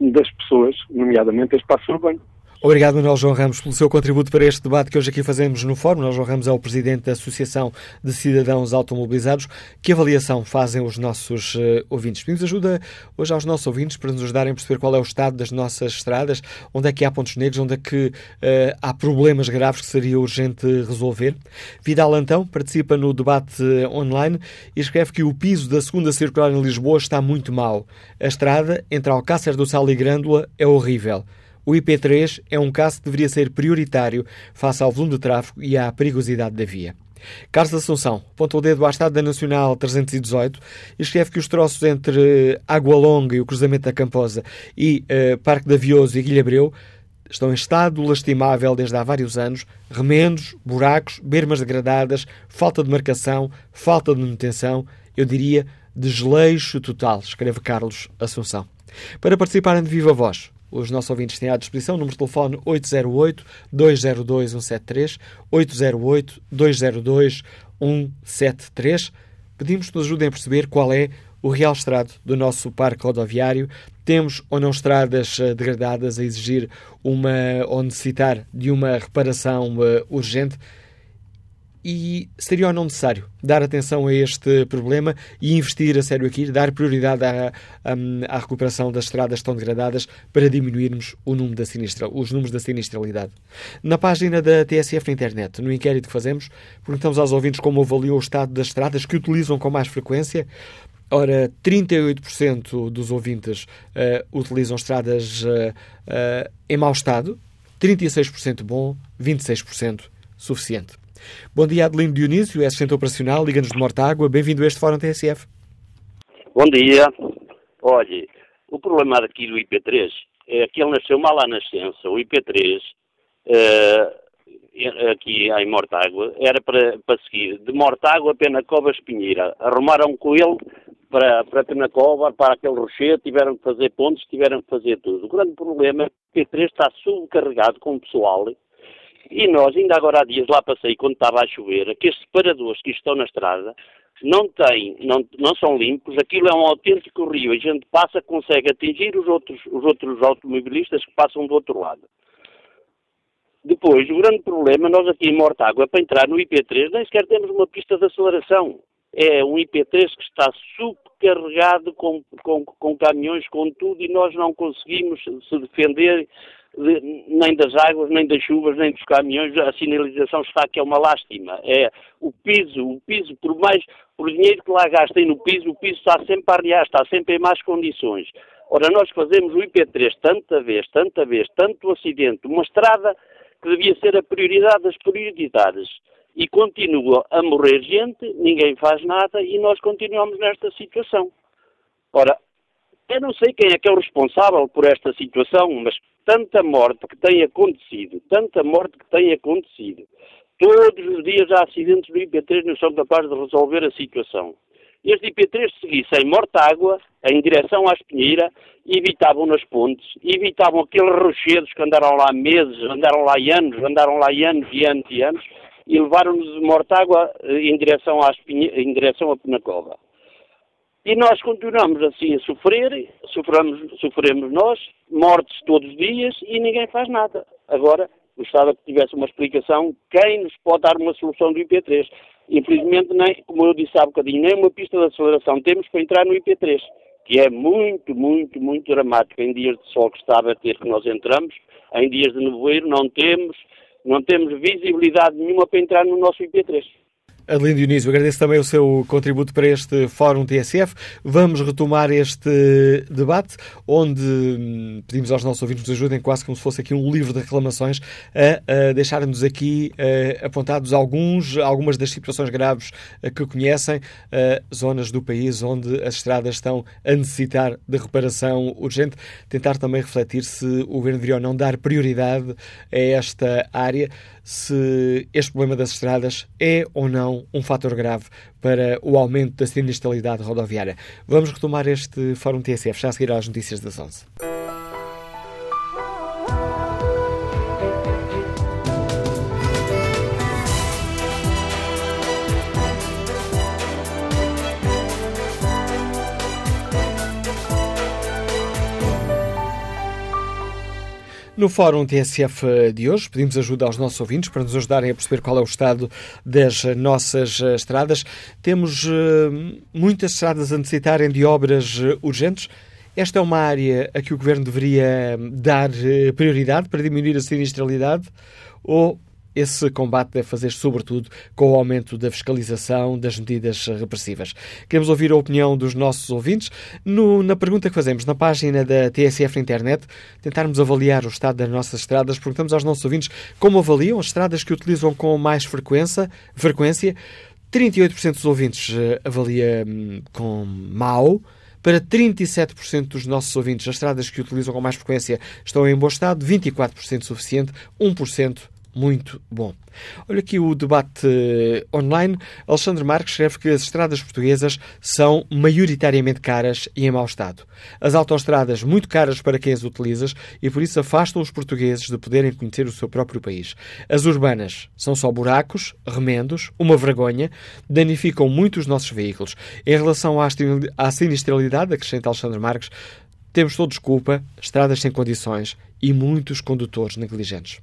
das pessoas, nomeadamente espaço urbano. Obrigado, Manuel João Ramos, pelo seu contributo para este debate que hoje aqui fazemos no Fórum. Manuel João Ramos é o presidente da Associação de Cidadãos Automobilizados. Que avaliação fazem os nossos uh, ouvintes? Pedimos ajuda hoje aos nossos ouvintes para nos ajudarem a perceber qual é o estado das nossas estradas, onde é que há pontos negros, onde é que uh, há problemas graves que seria urgente resolver. Vidal Antão participa no debate online e escreve que o piso da segunda circular em Lisboa está muito mal. A estrada entre Alcácer do Sal e Grândola é horrível. O IP3 é um caso que deveria ser prioritário face ao volume de tráfego e à perigosidade da via. Carlos Assunção aponta o dedo à Estrada Nacional 318 e escreve que os troços entre Água Longa e o cruzamento da Camposa e uh, Parque da Vioso e Guilhabreu estão em estado lastimável desde há vários anos, remendos, buracos, bermas degradadas, falta de marcação, falta de manutenção, eu diria desleixo total, escreve Carlos Assunção. Para participarem de viva voz, os nossos ouvintes têm à disposição o número de telefone 808-202-173, 808-202-173. Pedimos que nos ajudem a perceber qual é o real estado do nosso parque rodoviário. Temos ou não estradas eh, degradadas a exigir uma ou necessitar de uma reparação uh, urgente? E seria ou não necessário dar atenção a este problema e investir a sério aqui, dar prioridade à, à, recuperação das estradas tão degradadas para diminuirmos o número da sinistra, os números da sinistralidade. Na página da TSF na internet, no inquérito que fazemos, perguntamos aos ouvintes como avaliou o estado das estradas que utilizam com mais frequência. Ora, 38% dos ouvintes uh, utilizam estradas uh, uh, em mau estado, 36% bom, 26% suficiente. Bom dia, Adelino Dionísio, é assistente operacional, Liga-nos de Mortágua. Bem-vindo a este Fórum TSF. Bom dia. Olhe, o problema aqui do IP3 é que ele nasceu mal à nascença. O IP3, uh, aqui em Mortágua, era para, para seguir de Mortágua a Penacova Espinheira. Arrumaram com ele para, para Penacova, para aquele rochedo, tiveram que fazer pontos, tiveram que fazer tudo. O grande problema é que o IP3 está subcarregado com pessoal e nós, ainda agora há dias, lá passei quando estava a chover, que estes separadores que estão na estrada não têm, não, não são limpos, aquilo é um autêntico rio, a gente passa, consegue atingir os outros, os outros automobilistas que passam do outro lado. Depois, o grande problema, nós aqui em Mortágua, para entrar no IP3, nem sequer temos uma pista de aceleração. É um IP3 que está subcarregado com, com, com caminhões, com tudo, e nós não conseguimos se defender de, nem das águas, nem das chuvas, nem dos caminhões, a sinalização está que é uma lástima. É o piso, o piso, por mais, por dinheiro que lá gastem no piso, o piso está sempre a arriar, está sempre em más condições. Ora, nós fazemos o IP3 tanta vez, tanta vez, tanto acidente, uma estrada que devia ser a prioridade das prioridades. E continua a morrer gente, ninguém faz nada e nós continuamos nesta situação. Ora, eu não sei quem é que é o responsável por esta situação, mas tanta morte que tem acontecido, tanta morte que tem acontecido. Todos os dias há acidentes do IP3 não são capazes de resolver a situação. Este IP3 seguisse em Mortágua, em direção à Espinheira, evitavam nas pontes, evitavam aqueles rochedos que andaram lá meses, andaram lá anos, andaram lá anos e anos e anos, e levaram-nos de Mortágua eh, em direção, à Espinheira, em direção a Penacova. E nós continuamos assim a sofrer, sofremos, sofremos nós, mortes todos os dias e ninguém faz nada. Agora, gostava que tivesse uma explicação quem nos pode dar uma solução do IP3. Infelizmente, nem, como eu disse há bocadinho, nem uma pista de aceleração temos para entrar no IP3, que é muito, muito, muito dramático. Em dias de sol que está a bater que nós entramos, em dias de nevoeiro não temos, não temos visibilidade nenhuma para entrar no nosso IP3. Adelino Dionísio, agradeço também o seu contributo para este Fórum TSF. Vamos retomar este debate, onde hum, pedimos aos nossos ouvintes que nos ajudem, quase como se fosse aqui um livro de reclamações, a, a deixar-nos aqui a, apontados alguns, algumas das situações graves que conhecem, zonas do país onde as estradas estão a necessitar de reparação urgente. Tentar também refletir se o Governo deveria ou não dar prioridade a esta área se este problema das estradas é ou não um fator grave para o aumento da sinistralidade rodoviária. Vamos retomar este Fórum TSF já a seguir às notícias das 11. No Fórum TSF de hoje, pedimos ajuda aos nossos ouvintes para nos ajudarem a perceber qual é o estado das nossas eh, estradas. Temos uh, muitas estradas a necessitarem de obras uh, urgentes. Esta é uma área a que o Governo deveria dar prioridade para diminuir a sinistralidade ou esse combate deve fazer sobretudo com o aumento da fiscalização, das medidas repressivas. Queremos ouvir a opinião dos nossos ouvintes. No, na pergunta que fazemos na página da TSF na internet, tentarmos avaliar o estado das nossas estradas, perguntamos aos nossos ouvintes como avaliam as estradas que utilizam com mais frequência. frequência. 38% dos ouvintes eh, avalia hum, com mau, para 37% dos nossos ouvintes, as estradas que utilizam com mais frequência estão em bom estado, 24% suficiente, 1% muito bom. Olha aqui o debate eh, online. Alexandre Marques escreve que as estradas portuguesas são maioritariamente caras e em mau estado. As autoestradas muito caras para quem as utiliza e por isso afastam os portugueses de poderem conhecer o seu próprio país. As urbanas são só buracos, remendos, uma vergonha, danificam muito os nossos veículos. Em relação à sinistralidade, acrescenta Alexandre Marques, temos todos culpa, estradas sem condições e muitos condutores negligentes.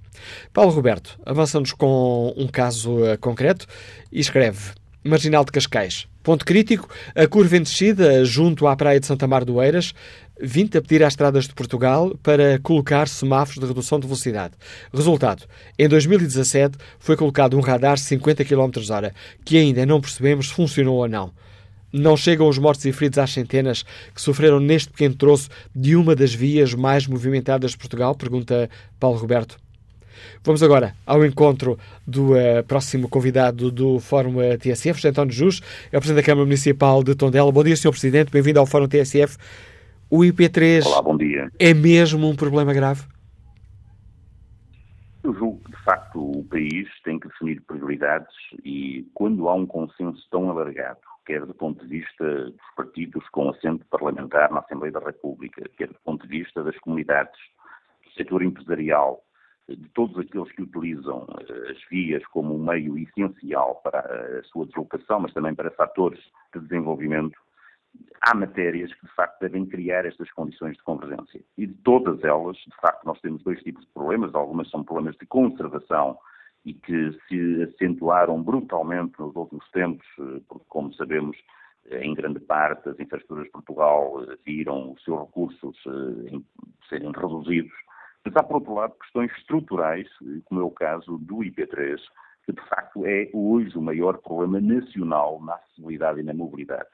Paulo Roberto, avançamos com um caso uh, concreto e escreve: Marginal de Cascais. Ponto crítico, a curva em descida junto à praia de Santa Mar do Eiras, vim a pedir às estradas de Portugal para colocar semáforos de redução de velocidade. Resultado, em 2017 foi colocado um radar 50 km h que ainda não percebemos se funcionou ou não. Não chegam os mortos e feridos às centenas que sofreram neste pequeno troço de uma das vias mais movimentadas de Portugal? Pergunta Paulo Roberto. Vamos agora ao encontro do uh, próximo convidado do Fórum eh, TSF, José António Jus, é o Presidente da Câmara Municipal de Tondela. Bom dia, Sr. Presidente, bem-vindo ao Fórum TSF. O IP3 Olá, é mesmo um problema grave? Eu julgo que, de facto, o país tem que definir prioridades e, quando há um consenso tão alargado quer do ponto de vista dos partidos com assento parlamentar na Assembleia da República, quer do ponto de vista das comunidades, do setor empresarial, de todos aqueles que utilizam eh, as vias como um meio essencial para a sua deslocação, mas também para fatores de desenvolvimento, há matérias que, de facto, devem criar estas condições de convergência. E de todas elas, de facto, nós temos dois tipos de problemas. Algumas são problemas de conservação e que se acentuaram brutalmente nos últimos tempos, eh, porque, como sabemos, eh, em grande parte as infraestruturas de Portugal eh, viram os seus recursos serem reduzidos. Mas há, por outro lado, questões estruturais, como é o caso do IP3, que de facto é hoje o maior problema nacional na acessibilidade e na mobilidade.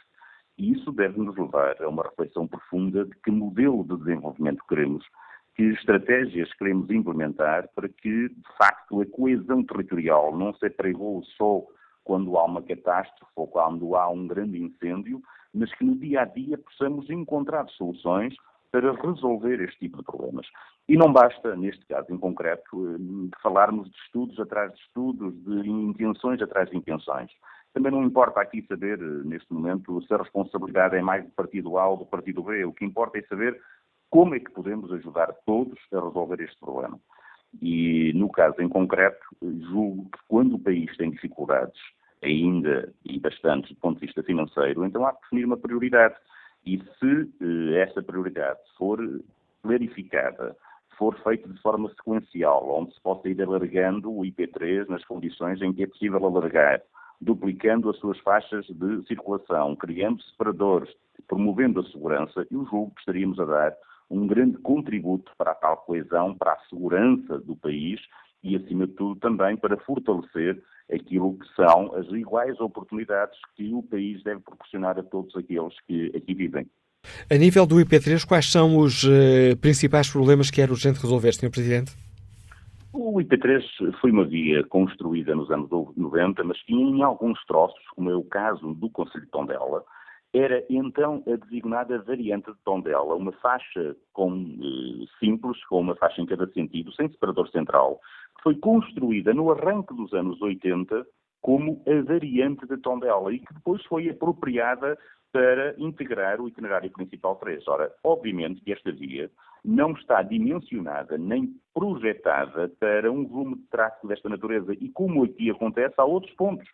E isso deve nos levar a uma reflexão profunda de que modelo de desenvolvimento queremos que estratégias queremos implementar para que, de facto, a coesão territorial não se apregoe só quando há uma catástrofe ou quando há um grande incêndio, mas que no dia a dia possamos encontrar soluções para resolver este tipo de problemas. E não basta, neste caso em concreto, eh, falarmos de estudos atrás de estudos, de intenções atrás de intenções. Também não importa aqui saber, eh, neste momento, se a responsabilidade é mais do partido A ou do partido B. O que importa é saber como é que podemos ajudar todos a resolver este problema. E, no caso em concreto, julgo que quando o país tem dificuldades, ainda e bastantes do ponto de vista financeiro, então há que definir uma prioridade. E se eh, essa prioridade for clarificada, for feita de forma sequencial, onde se possa ir alargando o IP3 nas condições em que é possível alargar, duplicando as suas faixas de circulação, criando separadores, promovendo a segurança, eu julgo que estaríamos a dar um grande contributo para a tal coesão, para a segurança do país e, acima de tudo, também para fortalecer aquilo que são as iguais oportunidades que o país deve proporcionar a todos aqueles que aqui vivem. A nível do IP3, quais são os uh, principais problemas que era urgente resolver, Sr. Presidente? O IP3 foi uma via construída nos anos 90, mas tinha em alguns troços, como é o caso do Conselho de Tondela, era então a designada variante de Tondela, uma faixa com, eh, simples, com uma faixa em cada sentido, sem separador central, que foi construída no arranque dos anos 80 como a variante de Tondela e que depois foi apropriada para integrar o itinerário principal 3. Ora, obviamente que esta via não está dimensionada nem projetada para um volume de tráfego desta natureza e, como aqui acontece, há outros pontos.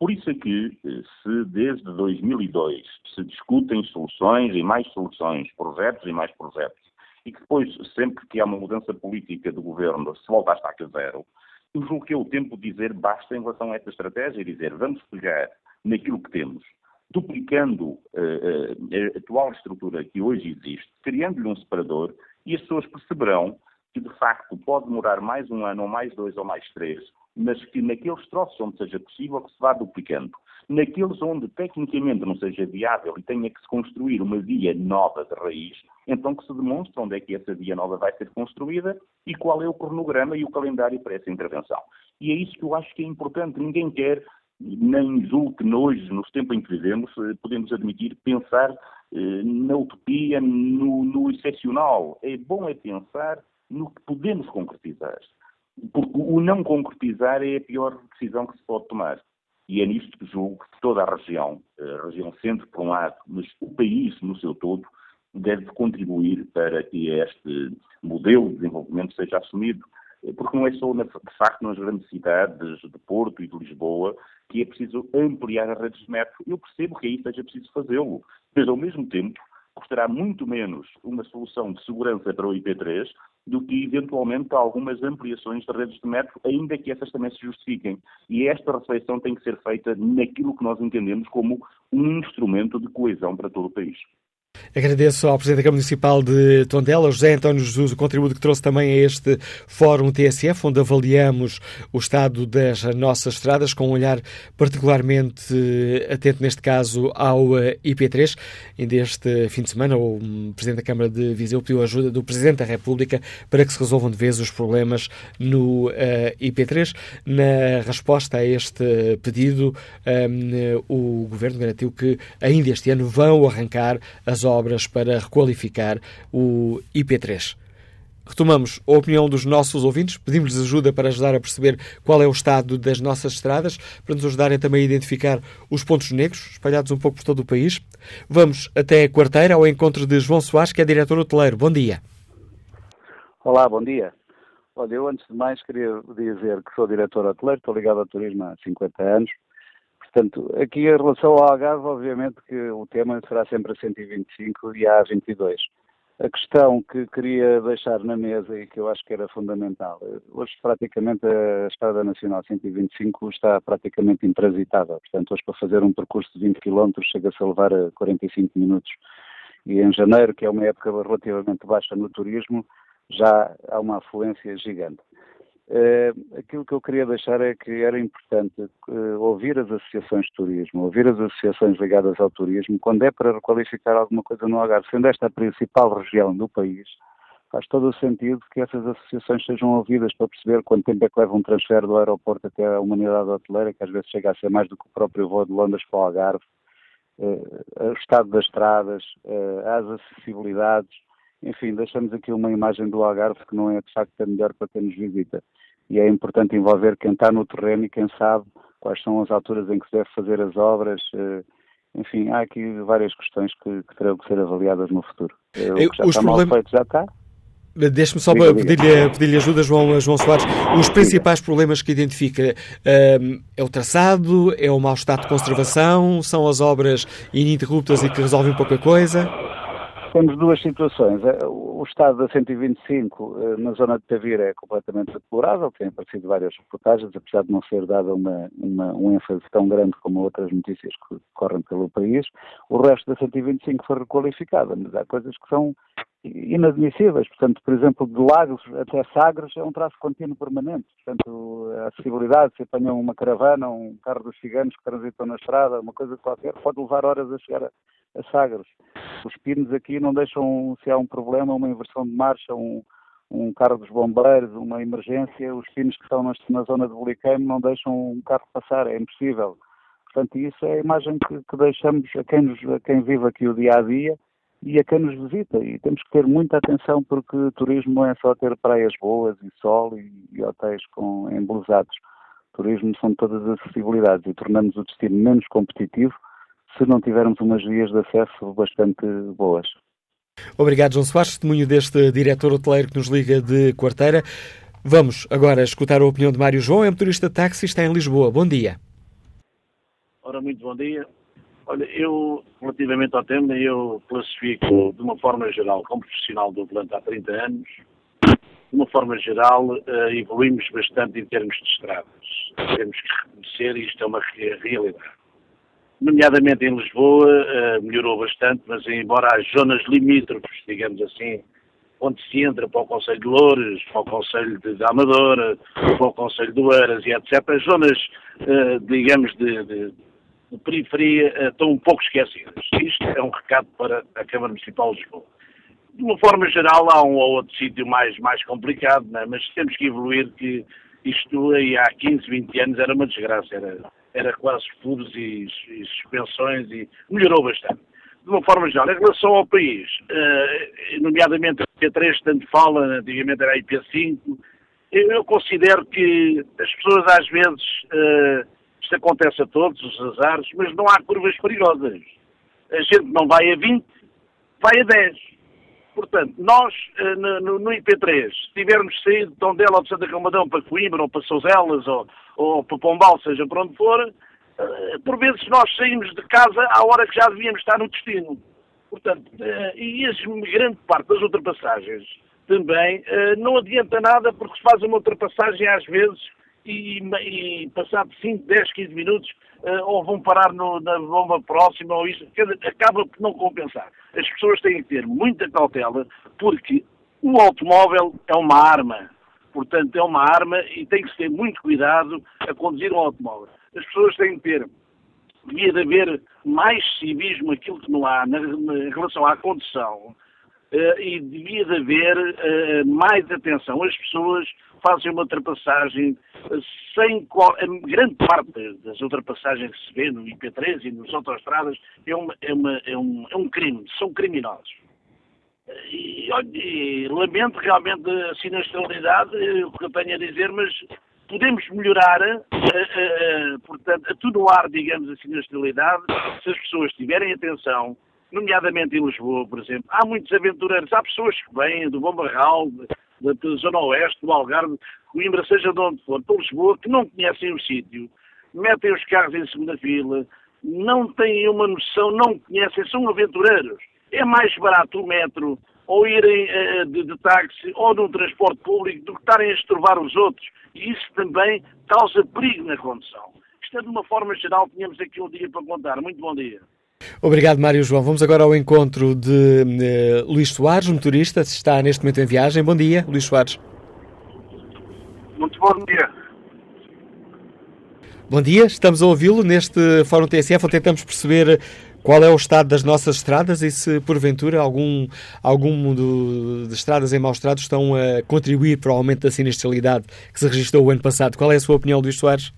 Por isso é que, eh, se desde 2002 se discutem soluções e mais soluções, projetos e mais projetos, e que depois, sempre que há uma mudança política do governo, se volta a estaca zero, eu julgo que é o tempo de dizer basta em relação a esta estratégia e dizer vamos pegar naquilo que temos, duplicando uh, uh, a atual estrutura que hoje existe, criando-lhe um separador, e as pessoas perceberão que, de facto, pode demorar mais um ano, ou mais dois, ou mais três, mas que naqueles troços onde seja possível que se vá duplicando. Naqueles onde tecnicamente não seja viável e tenha que se construir uma via nova de raiz, então que se demonstre onde é que essa via nova vai ser construída e qual é o cronograma e o calendário para essa intervenção. E é isso que eu acho que é importante. Ninguém quer, nem julgo que hoje, nos tempos em que vivemos, eh, podemos admitir, pensar eh, na utopia, no, no excepcional. É bom é pensar no que podemos concretizar. Porque o não concretizar é a pior decisão que se pode tomar. E é nisto que julgo que toda a região, a região centro por um lado, mas o país no seu todo, deve contribuir para que este modelo de desenvolvimento seja assumido. Porque não é só, de facto, nas grandes cidades de Porto e de Lisboa que é preciso ampliar as redes de metro. Eu percebo que aí seja preciso fazê-lo, mas ao mesmo tempo custará muito menos uma solução de segurança para o IP3 do que, eventualmente, algumas ampliações de redes de metro, ainda que essas também se justifiquem. E esta reflexão tem que ser feita naquilo que nós entendemos como um instrumento de coesão para todo o país. Agradeço ao Presidente da Câmara Municipal de Tondela, José António Jesus, o contributo que trouxe também a este Fórum TSF, onde avaliamos o estado das nossas estradas, com um olhar particularmente eh, atento, neste caso, ao eh, IP3. Ainda este fim de semana, o Presidente da Câmara de Viseu pediu ajuda do Presidente da República para que se resolvam de vez os problemas no uh, eh, IP3. Na resposta a este pedido, um, o Governo garantiu que ainda este ano vão arrancar as obras obras para requalificar o IP3. Retomamos a opinião dos nossos ouvintes, pedimos-lhes ajuda para ajudar a perceber qual é o estado das nossas estradas, para nos ajudarem também a identificar os pontos negros, espalhados um pouco por todo o país. Vamos até a quarteira, ao encontro de João Soares, que é diretor hoteleiro. Bom dia. Olá, bom dia. Olha, eu antes de mais queria dizer que sou diretor hoteleiro, estou ligado ao turismo há 50 anos Portanto, aqui em relação ao Algarve, obviamente que o tema será sempre a 125 e a A22. A questão que queria deixar na mesa e que eu acho que era fundamental, hoje praticamente a Estrada Nacional 125 está praticamente intransitável, portanto hoje para fazer um percurso de 20 km chega-se a levar a 45 minutos. E em janeiro, que é uma época relativamente baixa no turismo, já há uma afluência gigante. Uh, aquilo que eu queria deixar é que era importante uh, ouvir as associações de turismo, ouvir as associações ligadas ao turismo, quando é para requalificar alguma coisa no Algarve, sendo esta a principal região do país, faz todo o sentido que essas associações sejam ouvidas para perceber quanto tempo é que leva um transfer do aeroporto até a humanidade hoteleira, que às vezes chega a ser mais do que o próprio voo de Londres para o Algarve, uh, o estado das estradas, as acessibilidades, enfim, deixamos aqui uma imagem do Algarve que não é de facto a melhor para nos visita e é importante envolver quem está no terreno e quem sabe quais são as alturas em que se deve fazer as obras. Eh, enfim, há aqui várias questões que, que terão que ser avaliadas no futuro. O que já Os está problem... mal feito já está. Deixe-me só pedir-lhe pedir ajuda, João, João Soares. Os principais problemas que identifica um, ehm, é o traçado, é o mau estado de conservação, são as obras ininterruptas e que resolvem pouca coisa? Temos duas situações. É, o estado da 125 eh, na zona de Tavira é completamente deplorável, tem aparecido várias reportagens, apesar de não ser dada uma, uma, um ênfase tão grande como outras notícias que correm pelo país. O resto da 125 foi requalificada, mas há coisas que são inadmissíveis. Portanto, por exemplo, de Lagos até Sagres é um traço contínuo permanente. Portanto, a acessibilidade, se apanham uma caravana, um carro dos ciganos que transitam na estrada, uma coisa qualquer, pode levar horas a chegar a, a Sagres. Os pinos aqui não deixam, se há um problema, uma inversão de marcha, um, um carro dos bombeiros, uma emergência, os pinos que estão na zona de Bulicame não deixam um carro passar, é impossível. Portanto, isso é a imagem que, que deixamos a quem, nos, a quem vive aqui o dia a dia e a quem nos visita. E temos que ter muita atenção porque turismo não é só ter praias boas e sol e, e hotéis com embelezados. Turismo são todas as acessibilidades e tornamos o destino menos competitivo se não tivermos umas vias de acesso bastante boas. Obrigado, João Soares, testemunho deste diretor hoteleiro que nos liga de quarteira. Vamos agora escutar a opinião de Mário João, é motorista de táxi, está em Lisboa. Bom dia. Ora, muito bom dia. Olha, eu, relativamente ao tema, eu classifico de uma forma geral, como profissional do volante há 30 anos, de uma forma geral, uh, evoluímos bastante em termos de estradas. Temos que reconhecer, e isto é uma realidade. Nomeadamente em Lisboa, uh, melhorou bastante, mas embora as zonas limítrofes, digamos assim, onde se entra para o Conselho de Loures, para o Conselho de, Amadora, para o Conselho de Oeiras e etc. As zonas, uh, digamos, de, de, de periferia uh, estão um pouco esquecidas. Isto é um recado para a Câmara Municipal de Lisboa. De uma forma geral, há um ou outro sítio mais, mais complicado, né? mas temos que evoluir que isto aí há 15, 20 anos era uma desgraça, era, era quase furos e, e suspensões e melhorou bastante de uma forma geral, em relação ao país, uh, nomeadamente a IP3, tanto fala, antigamente era a IP5, eu, considero que as pessoas às vezes, uh, isto acontece a todos, os azares, mas não há curvas perigosas. A gente não vai a 20, vai a 10. Portanto, nós uh, no, no, IP3, se tivermos saído de Tondela ou de Santa Comadão para Coimbra ou para Souzelas ou, ou para Pombal, seja para onde for, eh, por vezes nós saímos de casa à hora que já devíamos estar no destino. Portanto, eh, e a grande parte das ultrapassagens também eh, não adianta nada porque se faz uma ultrapassagem às vezes e, e passado 5, 10, 15 minutos ou vão parar no, na bomba próxima ou isso, acaba por não compensar. As pessoas têm que ter muita cautela porque o automóvel é uma arma. Portanto, é uma arma e tem que se ter muito cuidado a conduzir um automóvel as pessoas têm que ter, devia de haver mais civismo, aquilo que não há na, na, em relação à condução, uh, e devia de haver uh, mais atenção. As pessoas fazem uma ultrapassagem uh, sem qual, grande parte das ultrapassagens que se vê no IP3 e nas autostradas é, uma, é, uma, é, um, é um crime, são criminosos. E, lamento realmente a sinistralidade, o que eu tenho a dizer, mas podemos melhorar, uh, uh, portanto, atenuar, digamos a esterilidade se as pessoas tiverem atenção, nomeadamente em Lisboa, por exemplo. Há muitos aventureiros, há pessoas que vêm do Bom Barral, da, da Zona Oeste, do Algarve, Coimbra, seja de onde for, para Lisboa, que não conhecem o sítio, metem os carros em segunda fila, não têm uma noção, não conhecem, são aventureiros. É mais barato o metro ou irem uh, de, de, táxi ou no transporte público do que estarem a estorvar os outros. E isso também causa perigo na condução. Isto é de uma forma geral, tínhamos aqui um dia para contar. Muito bom dia. Obrigado, Mário João. Vamos agora ao encontro de uh, Luís Soares, motorista, está neste momento em viagem. Bom dia, Luís Soares. Muito bom dia. Bom dia, estamos a ouvi-lo neste Fórum TSF, onde tentamos perceber qual é o estado das nossas estradas e se, porventura, algum, algum do, de estradas em maus estado estão a contribuir para o aumento da sinistralidade que se registrou o ano passado? Qual é a sua opinião, Luís Soares?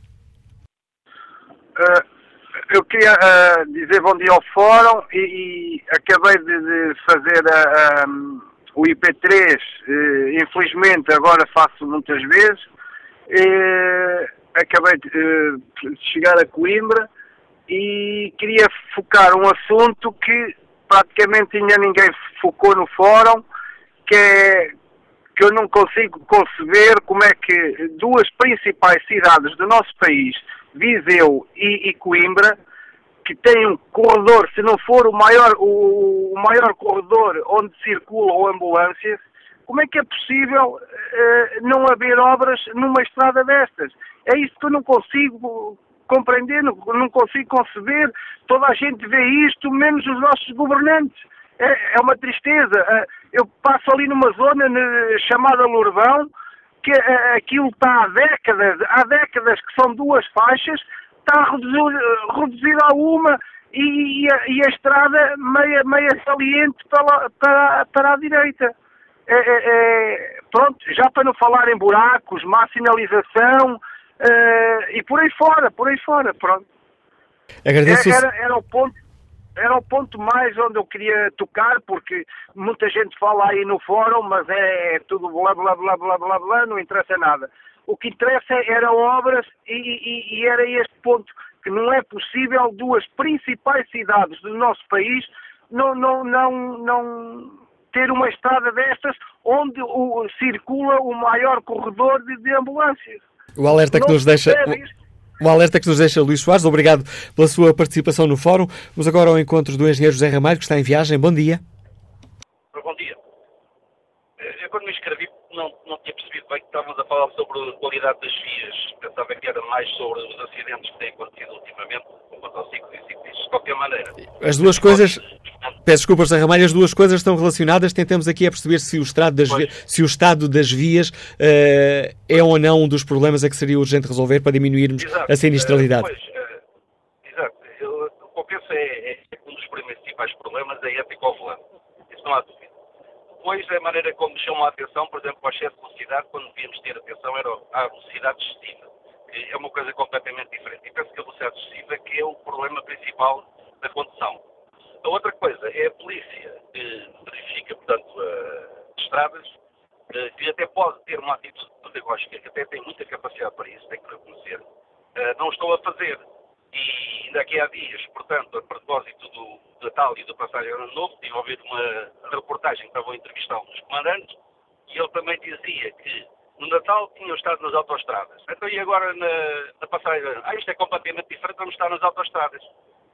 Uh, eu queria uh, dizer bom dia ao Fórum e, e acabei de, de fazer uh, um, o IP3, infelizmente agora faço muitas vezes, acabei de, de chegar a Coimbra e queria focar um assunto que praticamente ainda ninguém focou no fórum, que é que eu não consigo conceber como é que duas principais cidades do nosso país, Viseu e, e Coimbra, que têm um corredor, se não for o maior, o, o maior corredor onde circulam ambulâncias, como é que é possível uh, não haver obras numa estrada destas? É isso que eu não consigo compreender, não, consigo conceber. Toda a gente vê isto, menos os nossos governantes. É, é uma tristeza. É, eu passo ali numa zona chamada Lourdão, que é, aquilo está há décadas, há décadas que são duas faixas, está reduzido, a uma e, e, a, e, a, estrada meia, meia saliente para, para, para a direita. É, é, é, pronto, já para não falar em buracos, má sinalização, Uh, e por aí fora, por aí fora, pronto. Agradeço era, era, era, o ponto, era o ponto mais onde eu queria tocar, porque muita gente fala aí no fórum, mas é, é tudo blá blá blá blá blá blá, não interessa nada. O que interessa era obras e, e, e era este ponto, que não é possível duas principais cidades do nosso país não, não, não, não ter uma estrada destas onde o, circula o maior corredor de, de ambulâncias. O alerta que nos deixa. O alerta que nos deixa Luís Soares, obrigado pela sua participação no fórum. Vamos agora ao encontro do engenheiro José Ramalho, que está em viagem. Bom dia. Bom dia. Eu quando me inscrevi não, não tinha percebido bem que estávamos a falar sobre a qualidade das vias. Pensava que era mais sobre os acidentes que têm acontecido ultimamente com motociclos e ciclistas. De qualquer maneira. As duas coisas. Peço desculpa, Sr. Ramalho, as duas coisas estão relacionadas. Tentamos aqui a perceber se o estado das, vi... se o estado das vias uh, é ou não um dos problemas a que seria urgente resolver para diminuirmos Exato. a sinistralidade. Uh, pois, uh, exato. Eu, o que eu penso é, é um dos principais problemas é ético ao volante. Isso não há dúvida. Depois, a maneira como chamam a atenção, por exemplo, ao excesso de velocidade, quando devíamos ter atenção era à velocidade excessiva, é uma coisa completamente diferente. E penso que a velocidade excessiva que é o problema principal da condução. A outra coisa é a polícia que verifica, portanto, as estradas, que até pode ter uma atitude pedagógica, que até tem muita capacidade para isso, tem que reconhecer, não estão a fazer. E ainda aqui há dias, portanto, a propósito do Natal e do Passagem Ano Novo, tive a ouvir uma reportagem que estavam a entrevistar um dos comandantes, e ele também dizia que no Natal tinham estado nas autoestradas. Então, e agora na, na passagem? Ah, isto é completamente diferente, vamos estar nas autoestradas.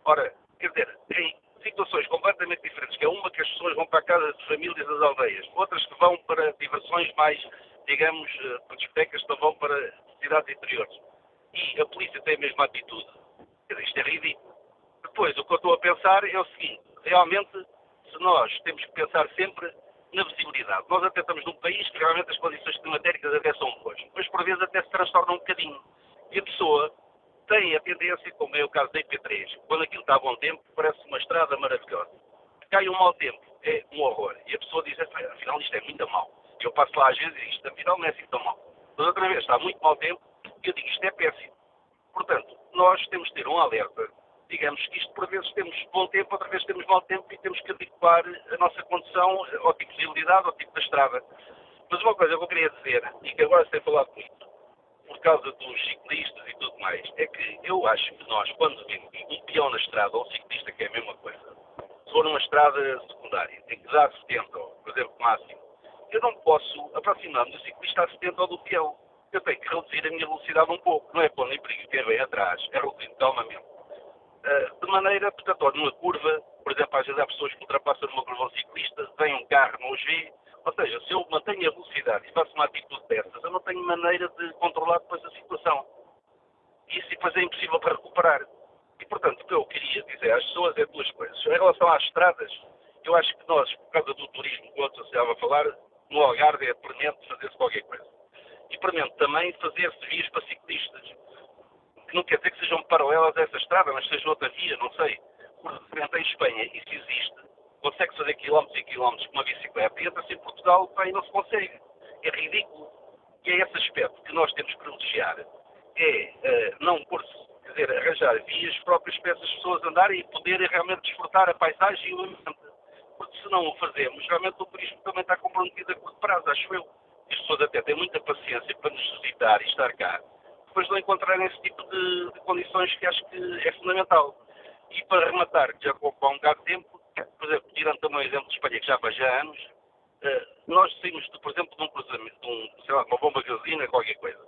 Ora, quer dizer, em situações completamente diferentes, que é uma que as pessoas vão para a casa de famílias das aldeias, outras que vão para diversões mais, digamos, eh, para discotecas, que vão para cidades interiores. E a polícia tem a mesma atitude. Isto é ridículo. Depois, o que eu estou a pensar é o seguinte, realmente, se nós temos que pensar sempre na visibilidade. Nós até estamos num país que realmente as condições climatéricas até são boas, mas por vezes até se transtornam um bocadinho. E a pessoa tem a tendência, como é o caso da IP3, quando aquilo está a bom tempo, parece uma estrada maravilhosa. Cai um mau tempo, é um horror. E a pessoa diz, afinal isto é muito mau. Eu passo lá às vezes e isto afinal não é assim tão mau. Mas outra vez está muito mau tempo e eu digo, isto é péssimo. Portanto, nós temos de ter um alerta. Digamos que isto, por vezes, temos bom tempo, outra vez temos mau tempo e temos que adequar a nossa condução ao tipo de visibilidade, ao tipo da estrada. Mas uma coisa que eu queria dizer, e que agora se tem falado muito, por causa dos ciclistas e tudo mais, é que eu acho que nós, quando vemos um peão na estrada ou um ciclista, que é a mesma coisa, se for numa estrada secundária, tem que dar 70, por exemplo, máximo, eu não posso aproximar-me do ciclista a 70 ou do peão. Eu tenho que reduzir a minha velocidade um pouco. Não é pôr nem perigo quem vem atrás, é reduzir calmamente. Uh, de maneira, portanto, numa curva, por exemplo, às vezes há pessoas que ultrapassam numa curva um ciclista, vem um carro, não os vê, ou seja, se eu mantenho a velocidade e faço uma atitude dessas, eu não tenho maneira de controlar depois a situação. Isso depois é impossível para recuperar. E, portanto, o que eu queria dizer às pessoas é duas coisas. Em relação às estradas, eu acho que nós, por causa do turismo que o outro estava a falar, no Algarve é premente fazer-se qualquer coisa. E premente também fazer-se vias para ciclistas. Que não quer dizer que sejam paralelas a essa estrada, mas seja outra via, não sei. Porque em Espanha isso existe consegue fazer quilómetros e quilómetros com uma bicicleta e entra-se em Portugal e não se consegue. É ridículo. E é esse aspecto que nós temos que privilegiar. É uh, não pôr-se, quer dizer, arranjar vias próprias para essas pessoas andarem e poderem realmente desfrutar a paisagem e o ambiente. Porque se não o fazemos, realmente o turismo também está comprometido a curto prazo, acho eu. As pessoas até têm muita paciência para nos visitar e estar cá, depois não encontrarem esse tipo de, de condições que acho que é fundamental. E para rematar, que já ocupa um bocado de tempo, por exemplo, tirando também o exemplo de Espanha, que já faz anos, uh, nós saímos, por exemplo, de um cruzamento, de um, sei lá, uma bomba de gasolina, qualquer coisa,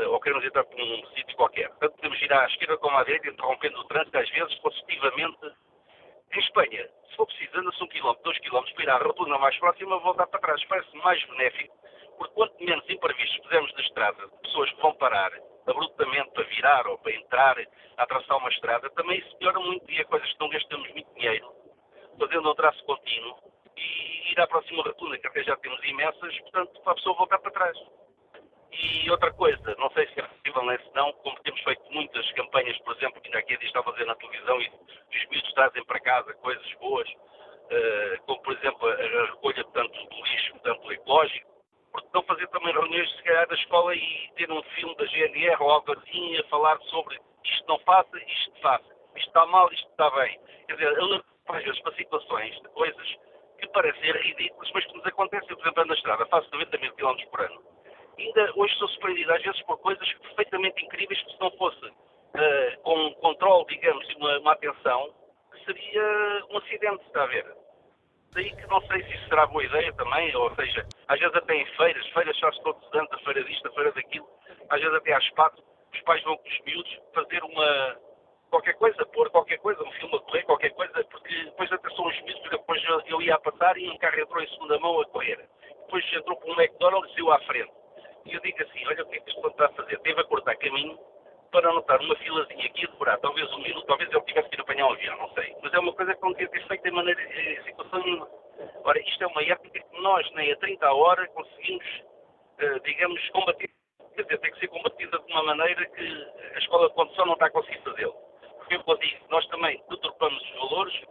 uh, ou queremos entrar por um sítio qualquer. Portanto, podemos ir à esquerda como à direita, interrompendo o trânsito, às vezes, positivamente. Em Espanha, se for preciso, anda-se um quilómetro, dois quilómetros, para ir à rotunda mais próxima, voltar para trás. Parece mais benéfico, porque quanto menos imprevistos pusermos da estrada, pessoas que vão parar abruptamente para virar ou para entrar, a atravessar uma estrada, também isso melhora muito e é coisas que não gastamos muito dinheiro fazendo um traço contínuo e ir à próxima rotunda, que até já temos imensas, portanto, para a pessoa voltar para trás. E outra coisa, não sei se é possível nem se não, como temos feito muitas campanhas, por exemplo, que ainda aqui estava a fazer na televisão e os miúdos trazem para casa coisas boas, uh, como por exemplo a, recolha tanto do lixo, tanto ecológico, porque não fazer também reuniões, se calhar, da escola e ter um filme da GNR ou algo assim a falar sobre isto não faça, isto faça, isto está mal, isto está bem. Quer dizer, vezes para situações de coisas que parecem ridículas, mas que nos acontecem, por exemplo, na estrada, faço 90 mil km por ano. Ainda hoje sou surpreendido às vezes por coisas perfeitamente incríveis que se não fosse uh, com um controle, digamos, uma, uma atenção, seria um acidente, está a ver? Daí que não sei se isso será boa ideia também, ou seja, às vezes até em feiras, feiras só todos os anos, a feira disto, a feira daquilo, às vezes até às pato, os pais vão com os miúdos fazer uma, qualquer coisa, pôr qualquer coisa, um filme a correr, qualquer coisa, porque depois até são os miúdos, porque depois eu ia a passar e um carro entrou em segunda mão a correr. Depois entrou para um McDonald's e saiu à frente. E eu digo assim, olha o que é que este está a fazer. Teve a cortar caminho para não estar uma filazinha aqui a demorar talvez um minuto, talvez ele tivesse que ir apanhar um avião, não sei. Mas é uma coisa que não podia ter feito em maneira situação nenhuma. Ora, isto é uma época que nós, nem a 30 hora, conseguimos, uh, digamos, combater. Quer dizer, tem que ser combatida de uma maneira que a escola de condução não está a conseguir fazê-lo. Eu digo, nós também deturpamos os valores,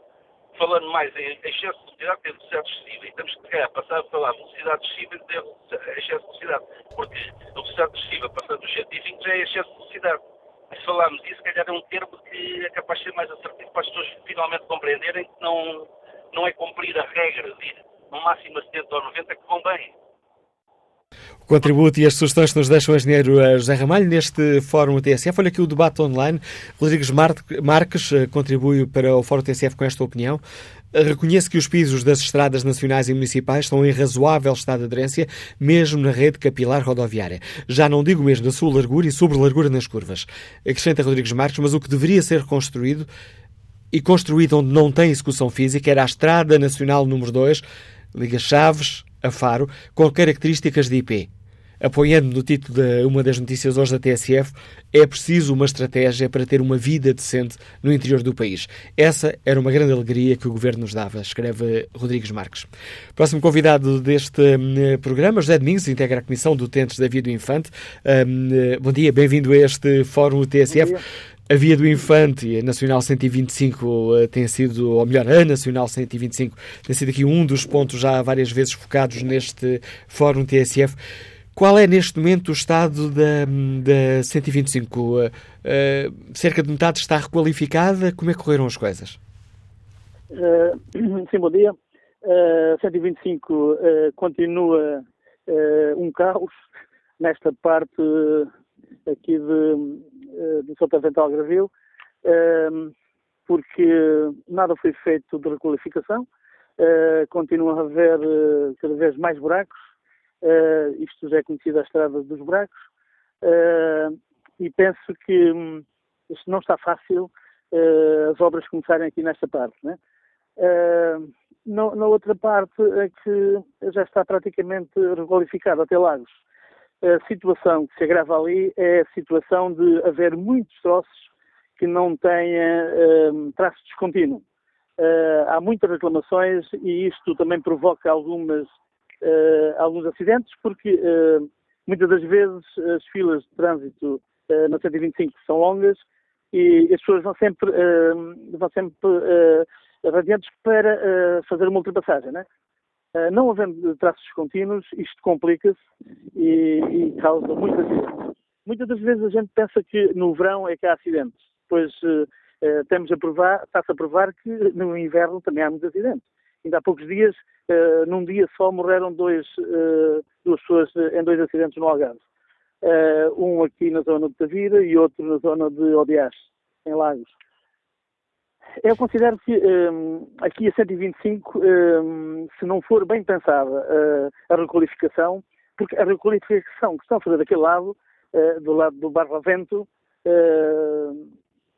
falando mais em excesso de velocidade, tem velocidade excessiva. E temos que é, passar a falar velocidade excessiva e ter excesso de velocidade. Porque a velocidade excessiva, passando os científicos, é excesso de velocidade. Se falarmos isso, se calhar é um termo que é capaz de ser mais assertivo para as pessoas finalmente compreenderem que não, não é cumprir a regra de ir no máximo a 70 ou 90 que convém. O contributo e as sugestões que nos deixa o engenheiro eh, José Ramalho neste Fórum TSF. Olha aqui o debate online. Rodrigues Marques eh, contribui para o Fórum TSF com esta opinião. Eh, reconhece que os pisos das estradas nacionais e municipais estão em razoável estado de aderência, mesmo na rede capilar rodoviária. Já não digo mesmo da sua largura e sobre largura nas curvas. Acrescenta Rodrigues Marques, mas o que deveria ser construído e construído onde não tem execução física era a Estrada Nacional número 2, liga Chaves a Faro, com características de IP. Apoiando no título de uma das notícias hoje da TSF, é preciso uma estratégia para ter uma vida decente no interior do país. Essa era uma grande alegria que o Governo nos dava, escreve Rodrigues Marques. Próximo convidado deste um, programa, José Domingos, integra a Comissão de Utentes da Via do Infante. Um, bom dia, bem-vindo a este Fórum TSF. A Via do Infante a Nacional 125 uh, tem sido, ou melhor, a Nacional 125 tem sido aqui um dos pontos já várias vezes focados neste Fórum TSF. Qual é neste momento o estado da, da 125? Uh, uh, cerca de metade está requalificada. Como é que correram as coisas? Uh, sim, bom dia. Uh, 125 uh, continua um caos nesta parte aqui de, de Santa Vental Gravil, porque nada foi feito de requalificação. continua a haver cada vez mais buracos Uh, isto já é conhecido a estrada dos buracos. Uh, e penso que um, isto não está fácil uh, as obras começarem aqui nesta parte. Né? Na outra parte é que já está praticamente requalificado até Lagos. A situação que se agrava ali é a situação de haver muitos troços que não tenha um, traço descontínuo. Uh, há muitas reclamações e isto também provoca algumas uh, alguns acidentes, porque uh, muitas das vezes as filas de trânsito na 125 são longas e as pessoas vão sempre, vão sempre radiantes para fazer uma ultrapassagem, né? Não havendo traços contínuos, isto complica-se e, e, causa muitos acidentes. Muitas das vezes a gente pensa que no verão é que há acidentes, pois temos a provar, está-se a provar que no inverno também há muitos acidentes. Ainda há poucos dias, num dia só, morreram dois, duas pessoas em dois acidentes no Algarve. Um aqui na zona de Tavira e outro na zona de Odias, em Lagos. Eu considero que um, aqui a 125, um, se não for bem pensada a requalificação, porque a requalificação que estão a fazer daquele lado, do lado do Barlavento,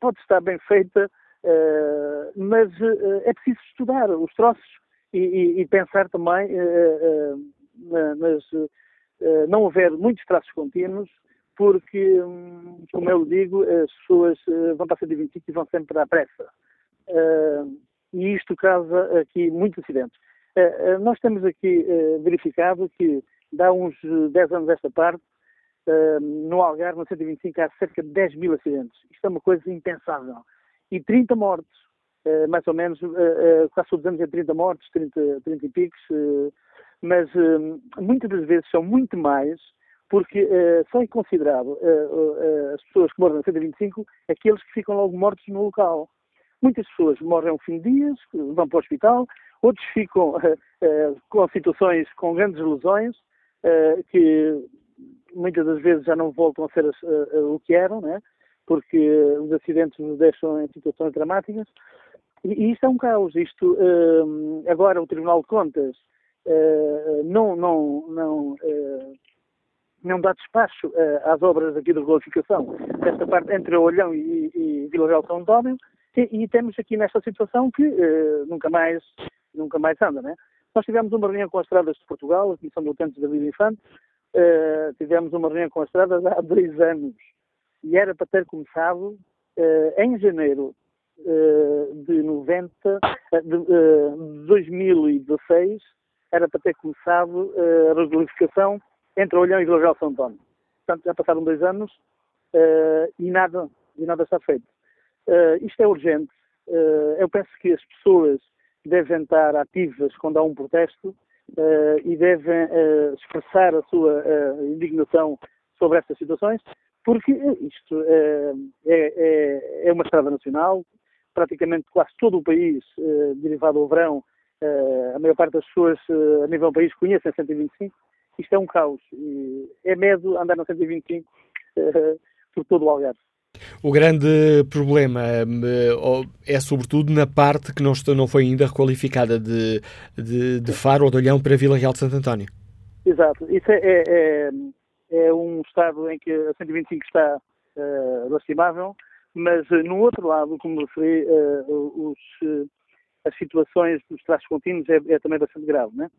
pode estar bem feita, Uh, mas uh, é preciso estudar os troços e, e, e pensar também, uh, mas não haver muitos traços contínuos, porque, um, como eu digo, as pessoas vão para a 125 e vão sempre à pressa. E isto causa aqui muitos acidentes. nós temos aqui verificado que, dá uns 10 anos esta parte, no Algarve, no 125, há cerca de 10 mil acidentes. Isto é uma coisa impensável e 30 mortes, mais ou menos, quase todos os anos é 30 mortes, 30, 30 e picos, mas muitas das vezes são muito mais, porque só é considerado as pessoas que morrem no 125 aqueles que ficam logo mortos no local. Muitas pessoas morrem ao fim de dias, vão para o hospital, outros ficam com situações com grandes lesões, que muitas das vezes já não voltam a ser o que eram, né? porque os acidentes nos deixam em situações dramáticas. E, isto é um caos. Isto, agora, o Tribunal de Contas não, não, não, não dá despacho às obras aqui de regularificação desta parte entre Olhão e, e Vila Real São António, e, e, temos aqui nesta situação que nunca mais nunca mais anda, né? Nós tivemos uma reunião com as estradas de Portugal, a Comissão de Utentes da Vida Infante, tivemos uma reunião com as estradas há dois anos, e era para ter começado uh, em janeiro uh, de, 90, de, uh, 2016, era para ter começado uh, a regularificação entre Olhão e Vila Real São António. Portanto, já passaram dois anos uh, e, nada, e nada está feito. Uh, isto é urgente. eu penso que as pessoas devem estar ativas quando há um protesto e devem expressar a sua indignação sobre estas situações, porque isto é, é, é, uma estrada nacional, praticamente quase todo o país, derivado ao verão, a maior parte das pessoas a nível do país conhecem a 125, isto é um caos. é medo andar na 125 por todo o Algarve. O grande problema é sobretudo na parte que não, foi ainda requalificada de, de, de Faro ou de Olhão para Vila Real de Santo António. Exato. Isso é, é, é, é um estado em que a 125 está uh, lastimável, mas uh, no outro lado, como referi, uh, os, as situações dos traços contínuos é, é, também bastante grave, né?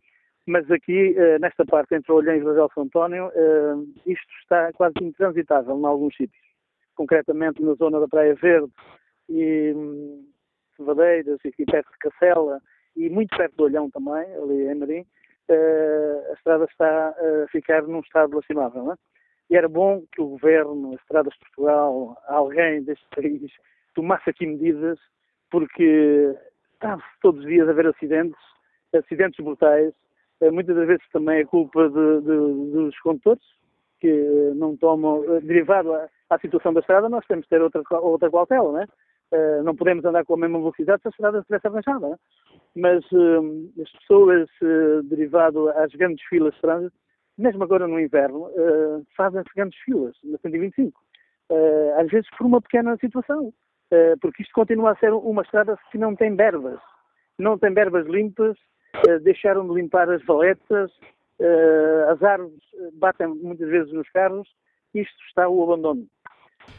Mas aqui, nesta parte entre Olhães e Vila São António, isto está quase intransitável em alguns sítios. Concretamente na zona da Praia Verde e um, Vadeiras, aqui perto de Cacela e muito perto do Olhão também, ali em Marim, a estrada está a ficar num estado lastimável. Não é? E era bom que o Governo, as Estradas de Portugal, alguém deste país, tomasse aqui medidas, porque está todos os dias a haver acidentes, acidentes brutais, eh, muitas das vezes também é culpa de, de, dos condutores, que não tomam, eh, derivado à, à, situação da estrada, nós temos que ter outra, outra cautela, não é? Uh, não podemos andar com a mesma velocidade se a estrada estivesse arranjada. Não é? mas uh, as pessoas, uh, derivado às grandes filas de trânsito, mesmo agora no inverno, uh, fazem-se grandes filas na 125. Uh, às vezes por uma pequena situação, porque isto continua a ser uma estrada que não tem berbas. Não tem berbas limpas, deixaram de limpar as valetas, as árvores batem muitas vezes nos carros, isto está o abandono.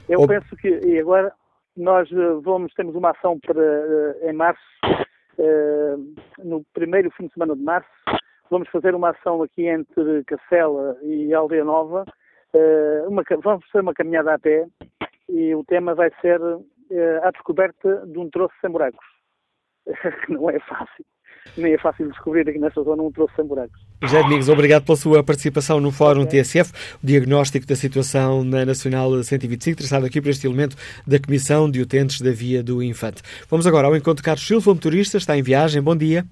Eu penso que, e agora, nós vamos, temos uma ação para, em março, eh, no primeiro fim de semana de março, vamos fazer uma ação aqui entre Cacela e Aldeia Nova. Uma, vamos fazer uma caminhada a pé e o tema vai ser a descoberta de um troço sem buracos. que não é fácil. Nem é fácil descobrir aqui nesta zona um troço sem buracos. José Domingos, obrigado pela sua participação no Fórum okay. TSF, o diagnóstico da situação na Nacional 125, traçado aqui por este elemento da Comissão de Utentes da Via do Infante. Vamos agora ao encontro de Carlos Silva, motorista, está em viagem. Bom dia.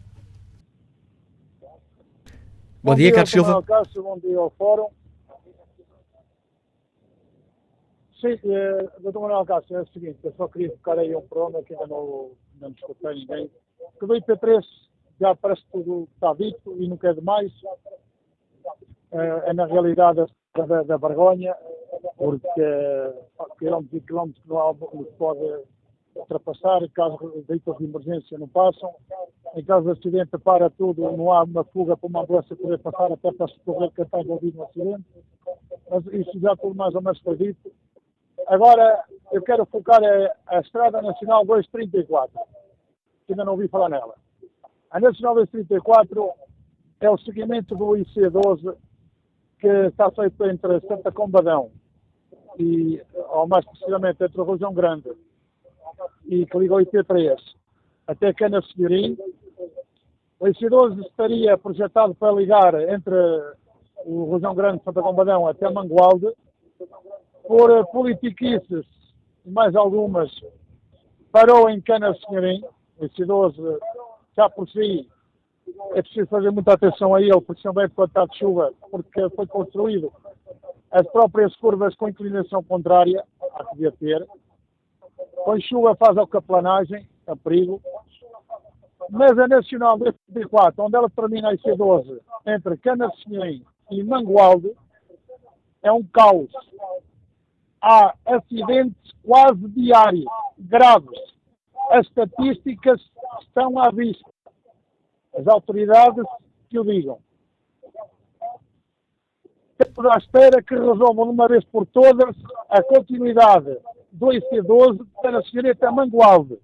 Bom, bom dia, dia, Carlos Silva. Cássio, bom dia ao Fórum. Sim, eh, doutor Manuel Cássio, é o seguinte, eu só queria focar aí um problema que ainda não, não escutei ninguém. Que do IP3 já parece que tudo está dito e não quer demais. É, é na realidade da, da vergonha, porque quilómetros e quilómetros não há, pode ultrapassar, caso veículos de emergência não passam, em caso de acidente para tudo, não há uma fuga para uma ambulância poder passar até para socorrer quem está envolvido no acidente, mas isso já tudo mais ou menos foi dito. Agora, eu quero focar a, a Estrada Nacional 234, que ainda não ouvi falar nela. A Nacional 234 é o seguimento do IC12 que está feito entre Santa Combadão e, ou mais precisamente, entre Rojão Grande e que liga o IP3 até Cana Senhorim. O IC12 estaria projetado para ligar entre o Rojão Grande e Santa Combadão até Mangualde. Por politiquices e mais algumas, parou em Cana Senhorim. O IC12 já por si é preciso fazer muita atenção a ele, porque também pode estar de chuva, porque foi construído as próprias curvas com inclinação contrária, há que devia ter. Com chuva faz a caplanagem, é perigo. Mas a Nacional 24, onde ela termina a IC12, entre Canacinhém e Mangualde, é um caos. Há acidentes quase diários, graves. As estatísticas estão à vista. As autoridades que o digam. Estamos à espera que resolvam de uma vez por todas a continuidade do IC12 para chegar até Mangualde.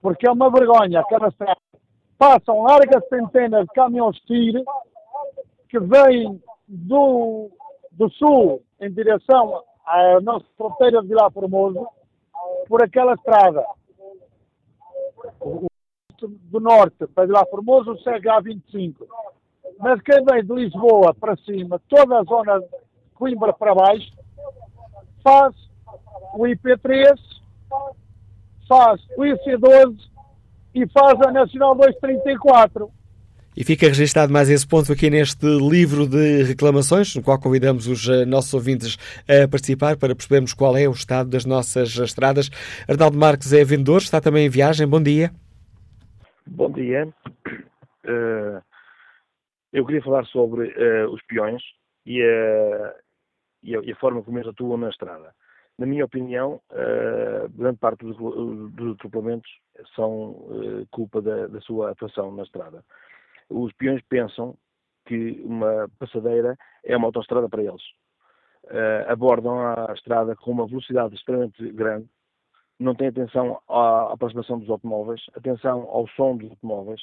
Porque é uma vergonha aquela estrada. Passam largas centenas de caminhões TIR que vêm do, do sul em direção à nossa fronteira de Vila Formoso por aquela estrada. O do norte para lá Formoso segue a 25. Mas quem vem de Lisboa para cima, toda a zona de Coimbra para baixo, faz o IP3, faz o IC12 e faz a Nacional 234. E fica registado mais esse ponto aqui neste livro de reclamações, no qual convidamos os uh, nossos ouvintes a participar para percebermos qual é o estado das nossas estradas. Arnaldo Marques é vendedor, está também em viagem. Bom dia. Bom dia. Uh, eu queria falar sobre uh, os peões e a, e, a, e a, forma como eles atuam na estrada. Na minha opinião, grande parte dos, dos atropelamentos são culpa da, da sua atuação na estrada os peões pensam que uma passadeira é uma autoestrada para eles. Uh, abordam a estrada com uma velocidade extremamente grande, não têm atenção à aproximação dos automóveis, atenção ao som dos automóveis,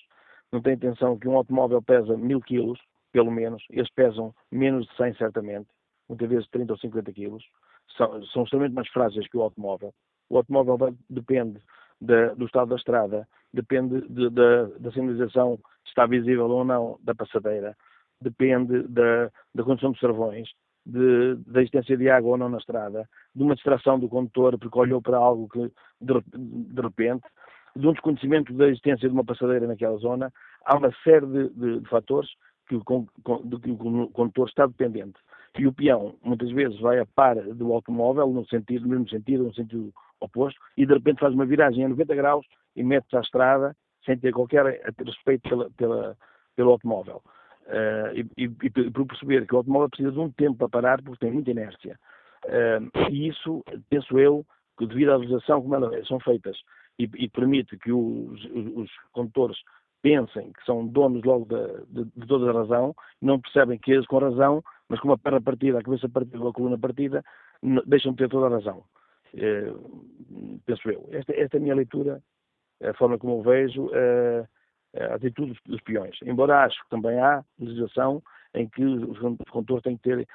não têm atenção que um automóvel pesa mil quilos, pelo menos, eles pesam menos de 100 certamente, muitas vezes 30 ou 50 quilos, são, são extremamente mais frágeis que o automóvel. O automóvel depende do estado da estrada, depende de, da, da sinalização se está visível ou não da passadeira, depende da, da condição dos travões, de, da existência de água ou não na estrada, de uma distração do condutor porque olhou para algo que de, de repente, de um desconhecimento da existência de uma passadeira naquela zona, há uma série de, de, de fatores que o, de que o condutor está dependente. E o peão, muitas vezes, vai a par do automóvel, no, sentido, no mesmo sentido, no sentido oposto, e de repente faz uma viragem a 90 graus e mete-se à estrada sem ter qualquer respeito pela, pela, pelo automóvel. Uh, e, e, e, por perceber que o automóvel precisa de um tempo para parar porque tem muita inércia. Uh, e isso, penso eu, que devido à legislação como elas são feitas e, e permite que os, os, os, condutores pensem que são donos logo de, de, de, toda a razão, não percebem que eles com razão, mas com uma perna partida, a cabeça partida ou a coluna partida, deixam de ter toda a razão. Uh, penso eu. Esta, esta é a minha leitura a forma como eu vejo a atitude dos peões. Embora acho que também há legislação em que os condutores têm que ter,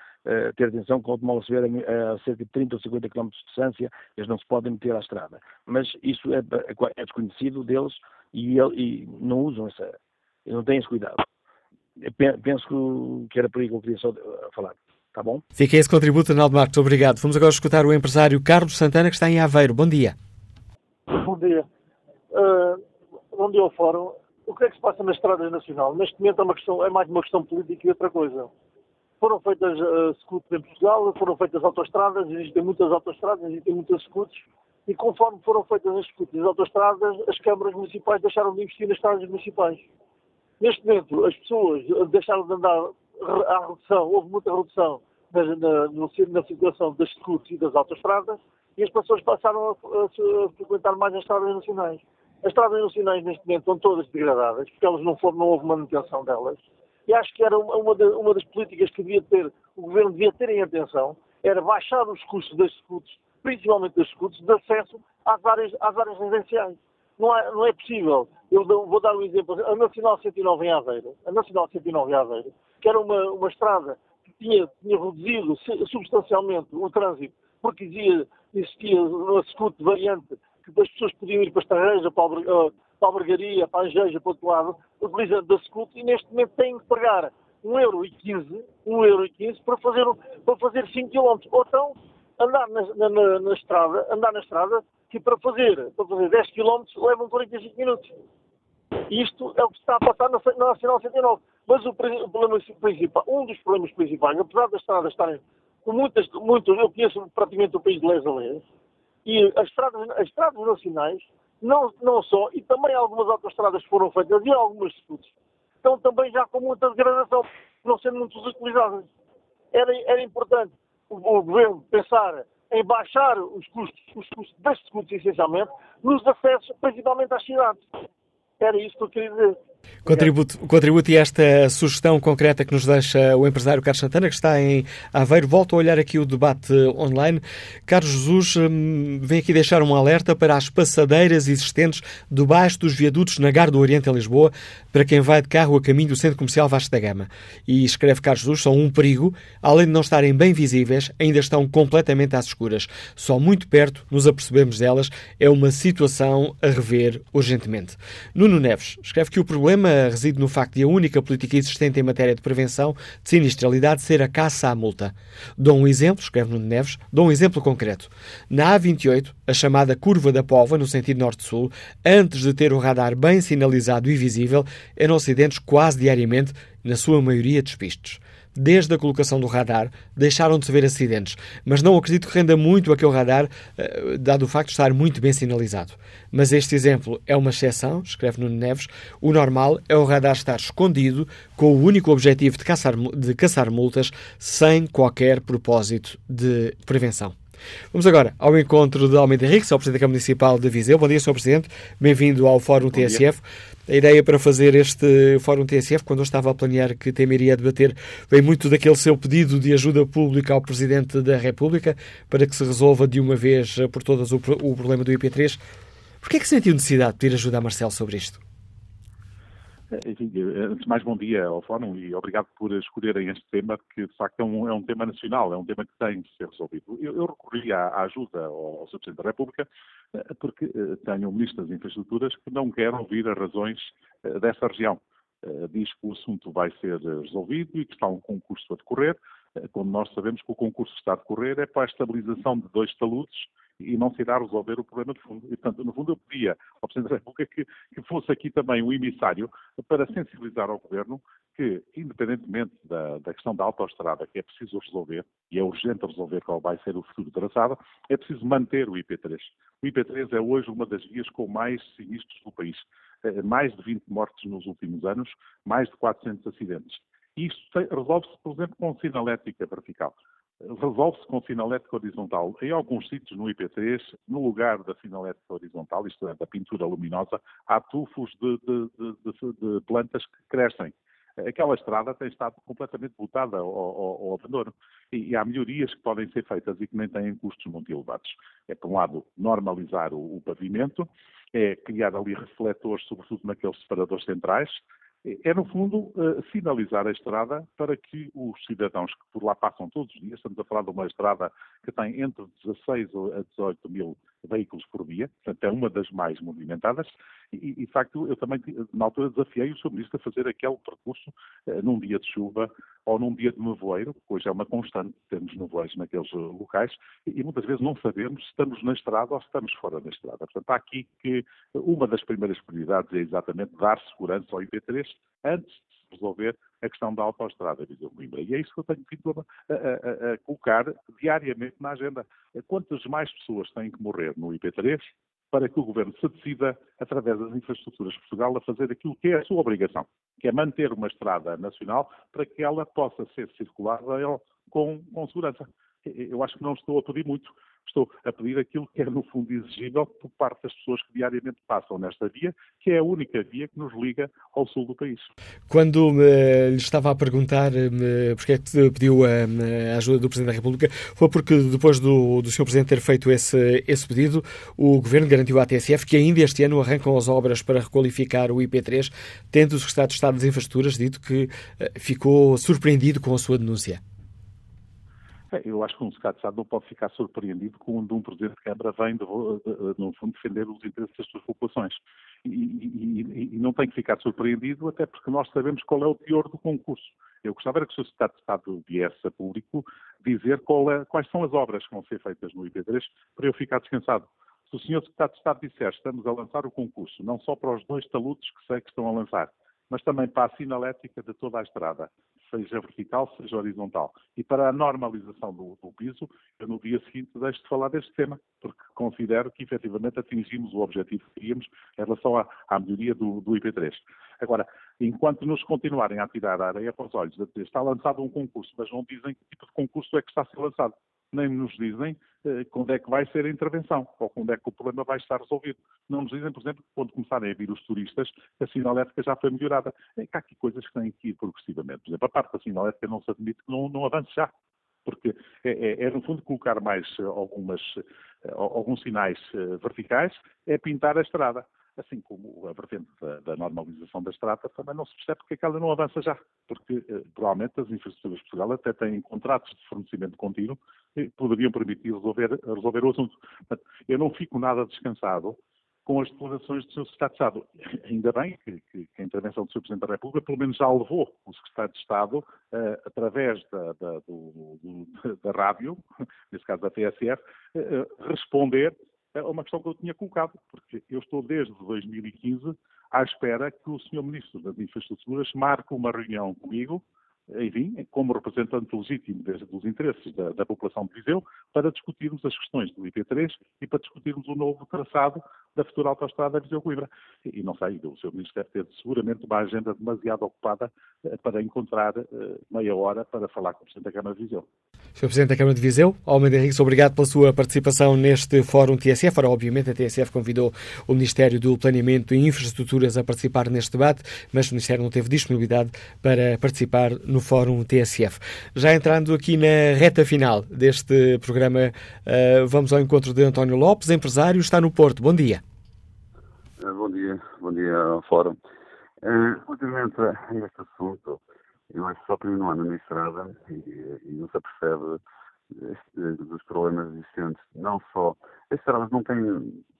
ter atenção que o automóvel se vier a, cerca de 30 ou 50 km de distância, eles não se podem meter à estrada. Mas isso é, é desconhecido deles e, e, não usam essa, não têm esse cuidado. Penso que era por aí que eu queria só falar. Tá bom? Fica esse contributo, Arnaldo Marcos. Obrigado. Vamos agora escutar o empresário Carlos Santana, que está em Aveiro. Bom dia. Bom dia. Uh, onde eu fórum, o que é que se passa na Estrada Nacional? Neste momento é, uma questão, é mais uma questão política e outra coisa. Foram feitas uh, scooters em Portugal, foram feitas autoestradas, existem muitas autoestradas, existem muitas scooters, e conforme foram feitas as scooters e as autoestradas, as câmaras municipais deixaram de investir nas estradas municipais. Neste momento, as pessoas deixaram de andar à redução, houve muita redução na, na, na circulação das scooters e das autoestradas, e as pessoas passaram a, a, a frequentar mais as estradas nacionais. As estradas nacionais neste momento estão todas degradadas, porque elas não, foram, não houve manutenção delas. E acho que era uma, de, uma das políticas que devia ter, o Governo devia ter em atenção, era baixar os custos das scooters, principalmente das scooters, de acesso às áreas, às áreas residenciais. Não é, não é possível. Eu vou dar um exemplo. A Nacional 109 em Aveiro, a Nacional 109 em Aveiro, que era uma, uma estrada tinha, tinha reduzido substancialmente o trânsito, porque existia, existia uma scoot variante que as pessoas podiam ir para a Estarreja, para a, para a Bergaria, para a Angeja, para o outro lado, utilizando da Scoot e neste momento têm que pagar 1,15€, 1,15€ para fazer, para fazer 5 km. Ou então andar na, na, na, estrada, andar na estrada, que para fazer, para fazer 10 km levam 45 minutos. Isto é o que está a passar na, na Nacional 109. Mas o, o, problema principal, um dos problemas principais, apesar das estradas estarem com muitas, muitos, eu conheço praticamente o país de les a e as estradas, as estradas nacionais, não, não só, e também algumas autoestradas foram feitas e algumas disputas, estão também já com muita degradação, não sendo muito utilizadas. Era, era importante o, o, governo pensar em baixar os custos, os custos das disputas, essencialmente, nos acessos, principalmente às cidades. Era isso que eu queria dizer. Contributo, contributo e esta sugestão concreta que nos deixa o empresário Carlos Santana, que está em Aveiro. Volto a olhar aqui o debate online. Carlos Jesus hum, vem aqui deixar um alerta para as passadeiras existentes debaixo dos viadutos na Gar do Oriente, em Lisboa, para quem vai de carro a caminho do Centro Comercial Vasco da Gama. E escreve Carlos Jesus, são um perigo. Além de não estarem bem visíveis, ainda estão completamente às escuras. Só muito perto nos apercebemos delas. É uma situação a rever urgentemente. Nuno Neves escreve que o problema reside no facto de a única política existente em matéria de prevenção de sinistralidade ser a caça à multa. Dou um exemplo, escreve Nuno Neves, dou um exemplo concreto. Na A28, a chamada Curva da Pova, no sentido norte-sul, antes de ter o radar bem sinalizado e visível, eram acidentes quase diariamente, na sua maioria despistos desde a colocação do radar, deixaram de se ver acidentes. Mas não acredito que renda muito aquele radar, eh, dado o facto de estar muito bem sinalizado. Mas este exemplo é uma exceção, escreve Nuno Neves. O normal é o radar estar escondido, com o único objetivo de caçar, de caçar multas, sem qualquer propósito de prevenção. Vamos agora ao encontro de Almeida Henriques, ao Presidente da Câmara Municipal de Viseu. Bom dia, Sr. Presidente. Bem-vindo ao Fórum TSF. A ideia para fazer este Fórum TSF, quando eu estava a planear que tema iria debater, vem muito daquele seu pedido de ajuda pública ao Presidente da República para que se resolva de uma vez por todas o, problema do IP3. Por que é que sentiu necessidade de pedir ajuda a Marcelo sobre isto? Enfim, antes de mais, bom dia ao Fórum e obrigado por escolherem este tema, que de facto é um, é um tema nacional, é um tema que tem de ser resolvido. Eu, eu recorri à, à, ajuda ao, ao Sr. Presidente da República eh, porque eh, tenho um Ministro das Infraestruturas que não quer ouvir as razões eh, desta região. Diz que o assunto vai ser resolvido e que está um concurso a decorrer, quando nós sabemos que o concurso está a decorrer é para a estabilização de dois taludes e não se irá resolver o problema de fundo. E, portanto, no fundo, eu pedia ao Presidente da República que, que fosse aqui também um emissário para sensibilizar ao Governo que, independentemente da, da, questão da autoestrada, que é preciso resolver, e é urgente resolver qual vai ser o futuro traçado, é preciso manter o IP3. O IP3 é hoje uma das vias com mais sinistros do país. Eh, mais de 20 mortes nos últimos anos, mais de 400 acidentes. Isto resolve-se, por exemplo, com sinalética vertical resolve-se com sinalética horizontal. Em alguns sítios no IP3, no lugar da sinalética horizontal, isto é, da pintura luminosa, há tufos de, de, de, de plantas que crescem. Aquela estrada tem estado completamente botada ao, ao, ao abandono. E, e, há melhorias que podem ser feitas e que nem têm custos muito elevados. É, por um lado, normalizar o, o pavimento, é criar ali refletores, sobretudo naqueles separadores centrais, é, no fundo, uh, sinalizar a estrada para que os cidadãos que por lá passam todos os dias, estamos a falar de uma estrada que tem entre 16 a 18 mil veículos por dia, portanto é uma das mais movimentadas, e, de facto eu também na altura desafiei o Sr. Ministro a fazer aquele percurso uh, num dia de chuva ou num dia de nevoeiro, que hoje é uma constante, temos nevoeiros naqueles uh, locais, e, e, muitas vezes não sabemos se estamos na estrada ou se estamos fora da estrada. Portanto, há aqui que uma das primeiras prioridades é exatamente dar segurança ao IP3 antes resolver a questão da autoestrada Viseu-Coimbra. E é isso que eu tenho vindo a, a, a, colocar diariamente na agenda. Quantas mais pessoas têm que morrer no IP3 para que o Governo se decida, através das infraestruturas de Portugal, a fazer aquilo que é a sua obrigação, que é manter uma estrada nacional para que ela possa ser circulada com, com segurança. Eu acho que não estou a pedir muito, estou a pedir aquilo que é, no fundo, exigível por parte das pessoas que diariamente passam nesta via, que é a única via que nos liga ao sul do país. Quando me, lhe estava a perguntar me, porque é que pediu a, a, ajuda do Presidente da República, foi porque depois do, do Sr. Presidente ter feito esse, esse pedido, o Governo garantiu à TSF que ainda este ano arrancam as obras para requalificar o IP3, tendo o Secretário de Estado das Infraestruturas dito que eh, ficou surpreendido com a sua denúncia. Eu acho que um secretário de Estado não pode ficar surpreendido quando um Presidente de Câmara vem, de, de, no fundo, defender os interesses das suas populações. E, e, e, não tem que ficar surpreendido, até porque nós sabemos qual é o teor do concurso. Eu gostava que o. Secretário de Estado viesse a público dizer é, quais são as obras que vão ser feitas no IP3 para eu ficar descansado. Se o Sr. Secretário de Estado disser estamos a lançar o concurso, não só para os dois taludes que sei que estão a lançar, mas também para a sinalética de toda a estrada, seja vertical, seja horizontal. E para a normalização do, do, piso, eu no dia seguinte deixo de falar deste tema, porque considero que efetivamente atingimos o objetivo que queríamos em relação à, à melhoria do, do, IP3. Agora, enquanto nos continuarem a tirar a areia para os olhos, está lançado um concurso, mas não dizem que tipo de concurso é que está a ser lançado. Nem nos dizem eh, quando é que vai ser a intervenção ou quando é que o problema vai estar resolvido. Não nos dizem, por exemplo, quando começarem a vir os turistas, a sinalética já foi melhorada. É que há aqui coisas que têm que ir progressivamente. Por exemplo, a parte da sinalética não se admite que não, não avance já porque é, é, é, no fundo colocar mais eh, algumas, eh, alguns sinais verticais, é pintar a estrada assim como a vertente da, da, normalização da estrada, também não se percebe porque é que não avança já, porque provavelmente as infraestruturas de Portugal até têm contratos de fornecimento contínuo poderiam permitir resolver, resolver o assunto. Eu não fico nada descansado com as declarações do Sr. Secretário de Estado. Ainda bem que, que, que, a intervenção do Sr. Presidente da República pelo menos já levou o Secretário de Estado, uh, através da, da, do, do, da rádio, nesse caso da TSF, uh, responder é uma questão que eu tinha colocado, porque eu estou desde 2015 à espera que o Sr. Ministro das Infraestruturas marque uma reunião comigo enfim, como representante legítimo dos interesses da, da, população de Viseu, para discutirmos as questões do IP3 e para discutirmos o novo traçado da futura autoestrada Viseu-Coimbra. E, não sei, o Sr. Ministro deve ter seguramente uma agenda demasiado ocupada eh, para encontrar eh, meia hora para falar com o Presidente da Câmara de Viseu. Sr. Presidente da Câmara de Viseu, Almeida Henriques, obrigado pela sua participação neste Fórum TSF. Ora, obviamente, a TSF convidou o Ministério do Planeamento e Infraestruturas a participar neste debate, mas o Ministério não teve disponibilidade para participar no no Fórum TSF. Já entrando aqui na reta final deste programa, uh, vamos ao encontro de António Lopes, empresário, está no Porto. Bom dia. Uh, bom dia, bom dia ao Fórum. Uh, relativamente a este assunto, eu acho que só primeiro no ano na estrada e, e não se apercebe dos problemas existentes. Não só. As estradas não têm,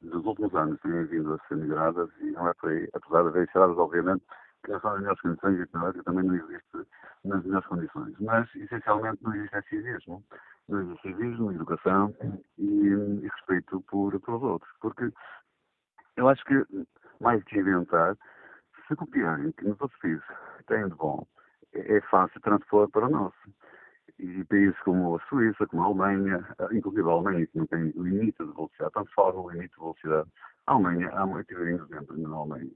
nos últimos anos, têm vindo a ser melhoradas e não é por aí, apesar de haver estradas, obviamente, que não são as melhores condições e que também não existe nas melhores condições. Mas, essencialmente, não existe civismo. Não existe civismo, educação e, e respeito por, pelos outros. Porque eu acho que, mais que inventar, se copiarem que nos outros países têm de bom, é, é fácil transpor para nós. E países como a Suíça, como a Alemanha, inclusive a Alemanha, que não tem limite de velocidade, tanto fora o limite de velocidade. A Alemanha, há muito exemplo na Alemanha.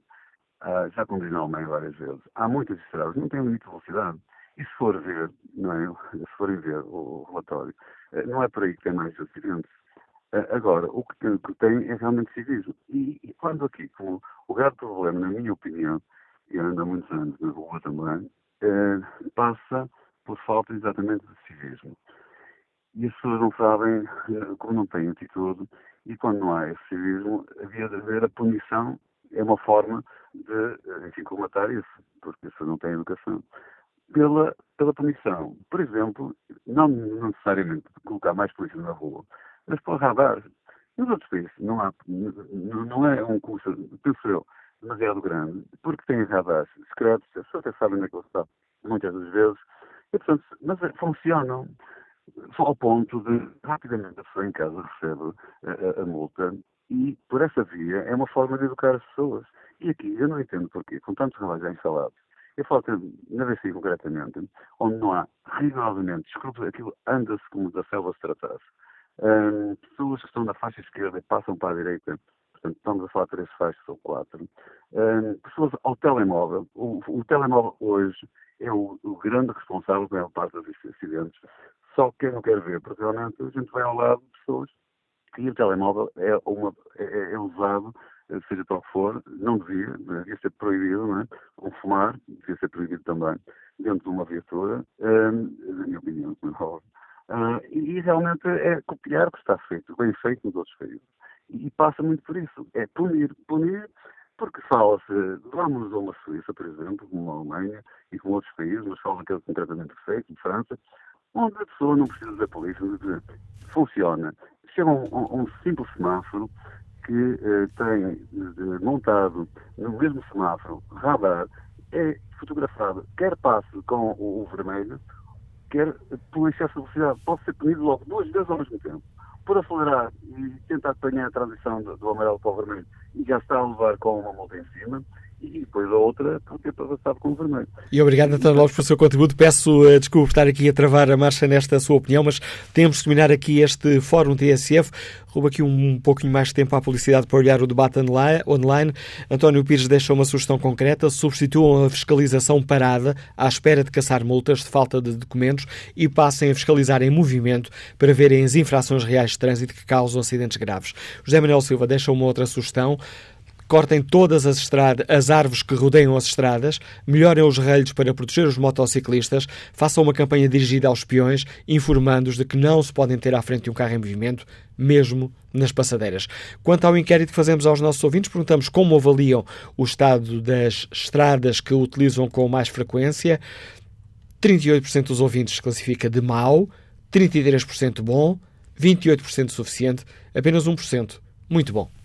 Uh, já conduzi na Alemanha várias vezes. Há muitas estradas, não tem limite de velocidade. E se for ver, não é? se forem ver o relatório, uh, não é por aí que tem mais acidentes. Uh, agora, o que tem, que tem, é realmente civismo. E, e, quando aqui, como o grave problema, na minha opinião, e ando há muitos anos na rua também, passa por falta exatamente de civismo. E as pessoas não sabem, como não têm atitude, e quando não há esse civismo, havia de haver a punição, é uma forma de, enfim, comatar isso, porque isso não tem educação. Pela, pela punição. Por exemplo, não necessariamente colocar mais polícia na rua, mas para radar. Nos outros países não, há, não é um custo, penso eu, demasiado grande, porque têm radares secretos, as pessoas até sabem onde é que está, muitas das vezes, e, portanto, mas funcionam ao ponto de rapidamente a pessoa em casa recebe a, a, a multa e por essa via é uma forma de educar as pessoas. E aqui eu não entendo porquê, com tantos relógios já instalados, eu falo na VCI concretamente, onde não há rigorosamente escrúpulos, aquilo anda-se como da selva se tratasse. Um, pessoas que estão na faixa esquerda e passam para a direita, portanto estamos a falar de três faixas ou quatro. Um, pessoas ao telemóvel, o, o telemóvel hoje é o, o, grande responsável pela parte dos acidentes. Só quem não quer ver, porque realmente a gente vai ao lado de pessoas e o telemóvel é, uma, é, é usado seja para o que for, não devia, devia ser proibido, não é? Como fumar, devia ser proibido também dentro de uma viatura, hum, na minha opinião, como é óbvio. Uh, e realmente é copiar o que está feito, bem feito nos outros países. E, e passa muito por isso, é punir, punir, porque fala-se, vamos a uma Suíça, por exemplo, como a Alemanha e com outros países, mas fala aquele concretamente feito, de França, onde a pessoa não precisa da polícia, funciona. Chega um, um, um simples semáforo, que eh, tem eh, montado no mesmo semáforo radar é fotografado, quer passe com o, o vermelho, quer por excesso de velocidade. Pode ser punido logo duas vezes ao mesmo tempo. Por acelerar e tentar apanhar a transição do, do amarelo para o vermelho e já está a levar com uma multa em cima e depois a outra por ter passado com o vermelho. E obrigado, António Lopes, pelo seu contributo. Peço uh, desculpa por estar aqui a travar a marcha nesta sua opinião, mas temos de terminar aqui este Fórum TSF. Roubo aqui um, um pouquinho mais de tempo à publicidade para olhar o debate online. António Pires deixa uma sugestão concreta. Substituam a fiscalização parada à espera de caçar multas de falta de documentos e passem a fiscalizar em movimento para verem as infrações reais de trânsito que causam acidentes graves. José Manuel Silva deixa uma outra sugestão cortem todas as, estradas, as árvores que rodeiam as estradas, melhorem os relhos para proteger os motociclistas, façam uma campanha dirigida aos peões, informando-os de que não se podem ter à frente um carro em movimento, mesmo nas passadeiras. Quanto ao inquérito que fazemos aos nossos ouvintes, perguntamos como avaliam o estado das estradas que utilizam com mais frequência. 38% dos ouvintes classifica de mau, 33% bom, 28% suficiente, apenas 1% muito bom.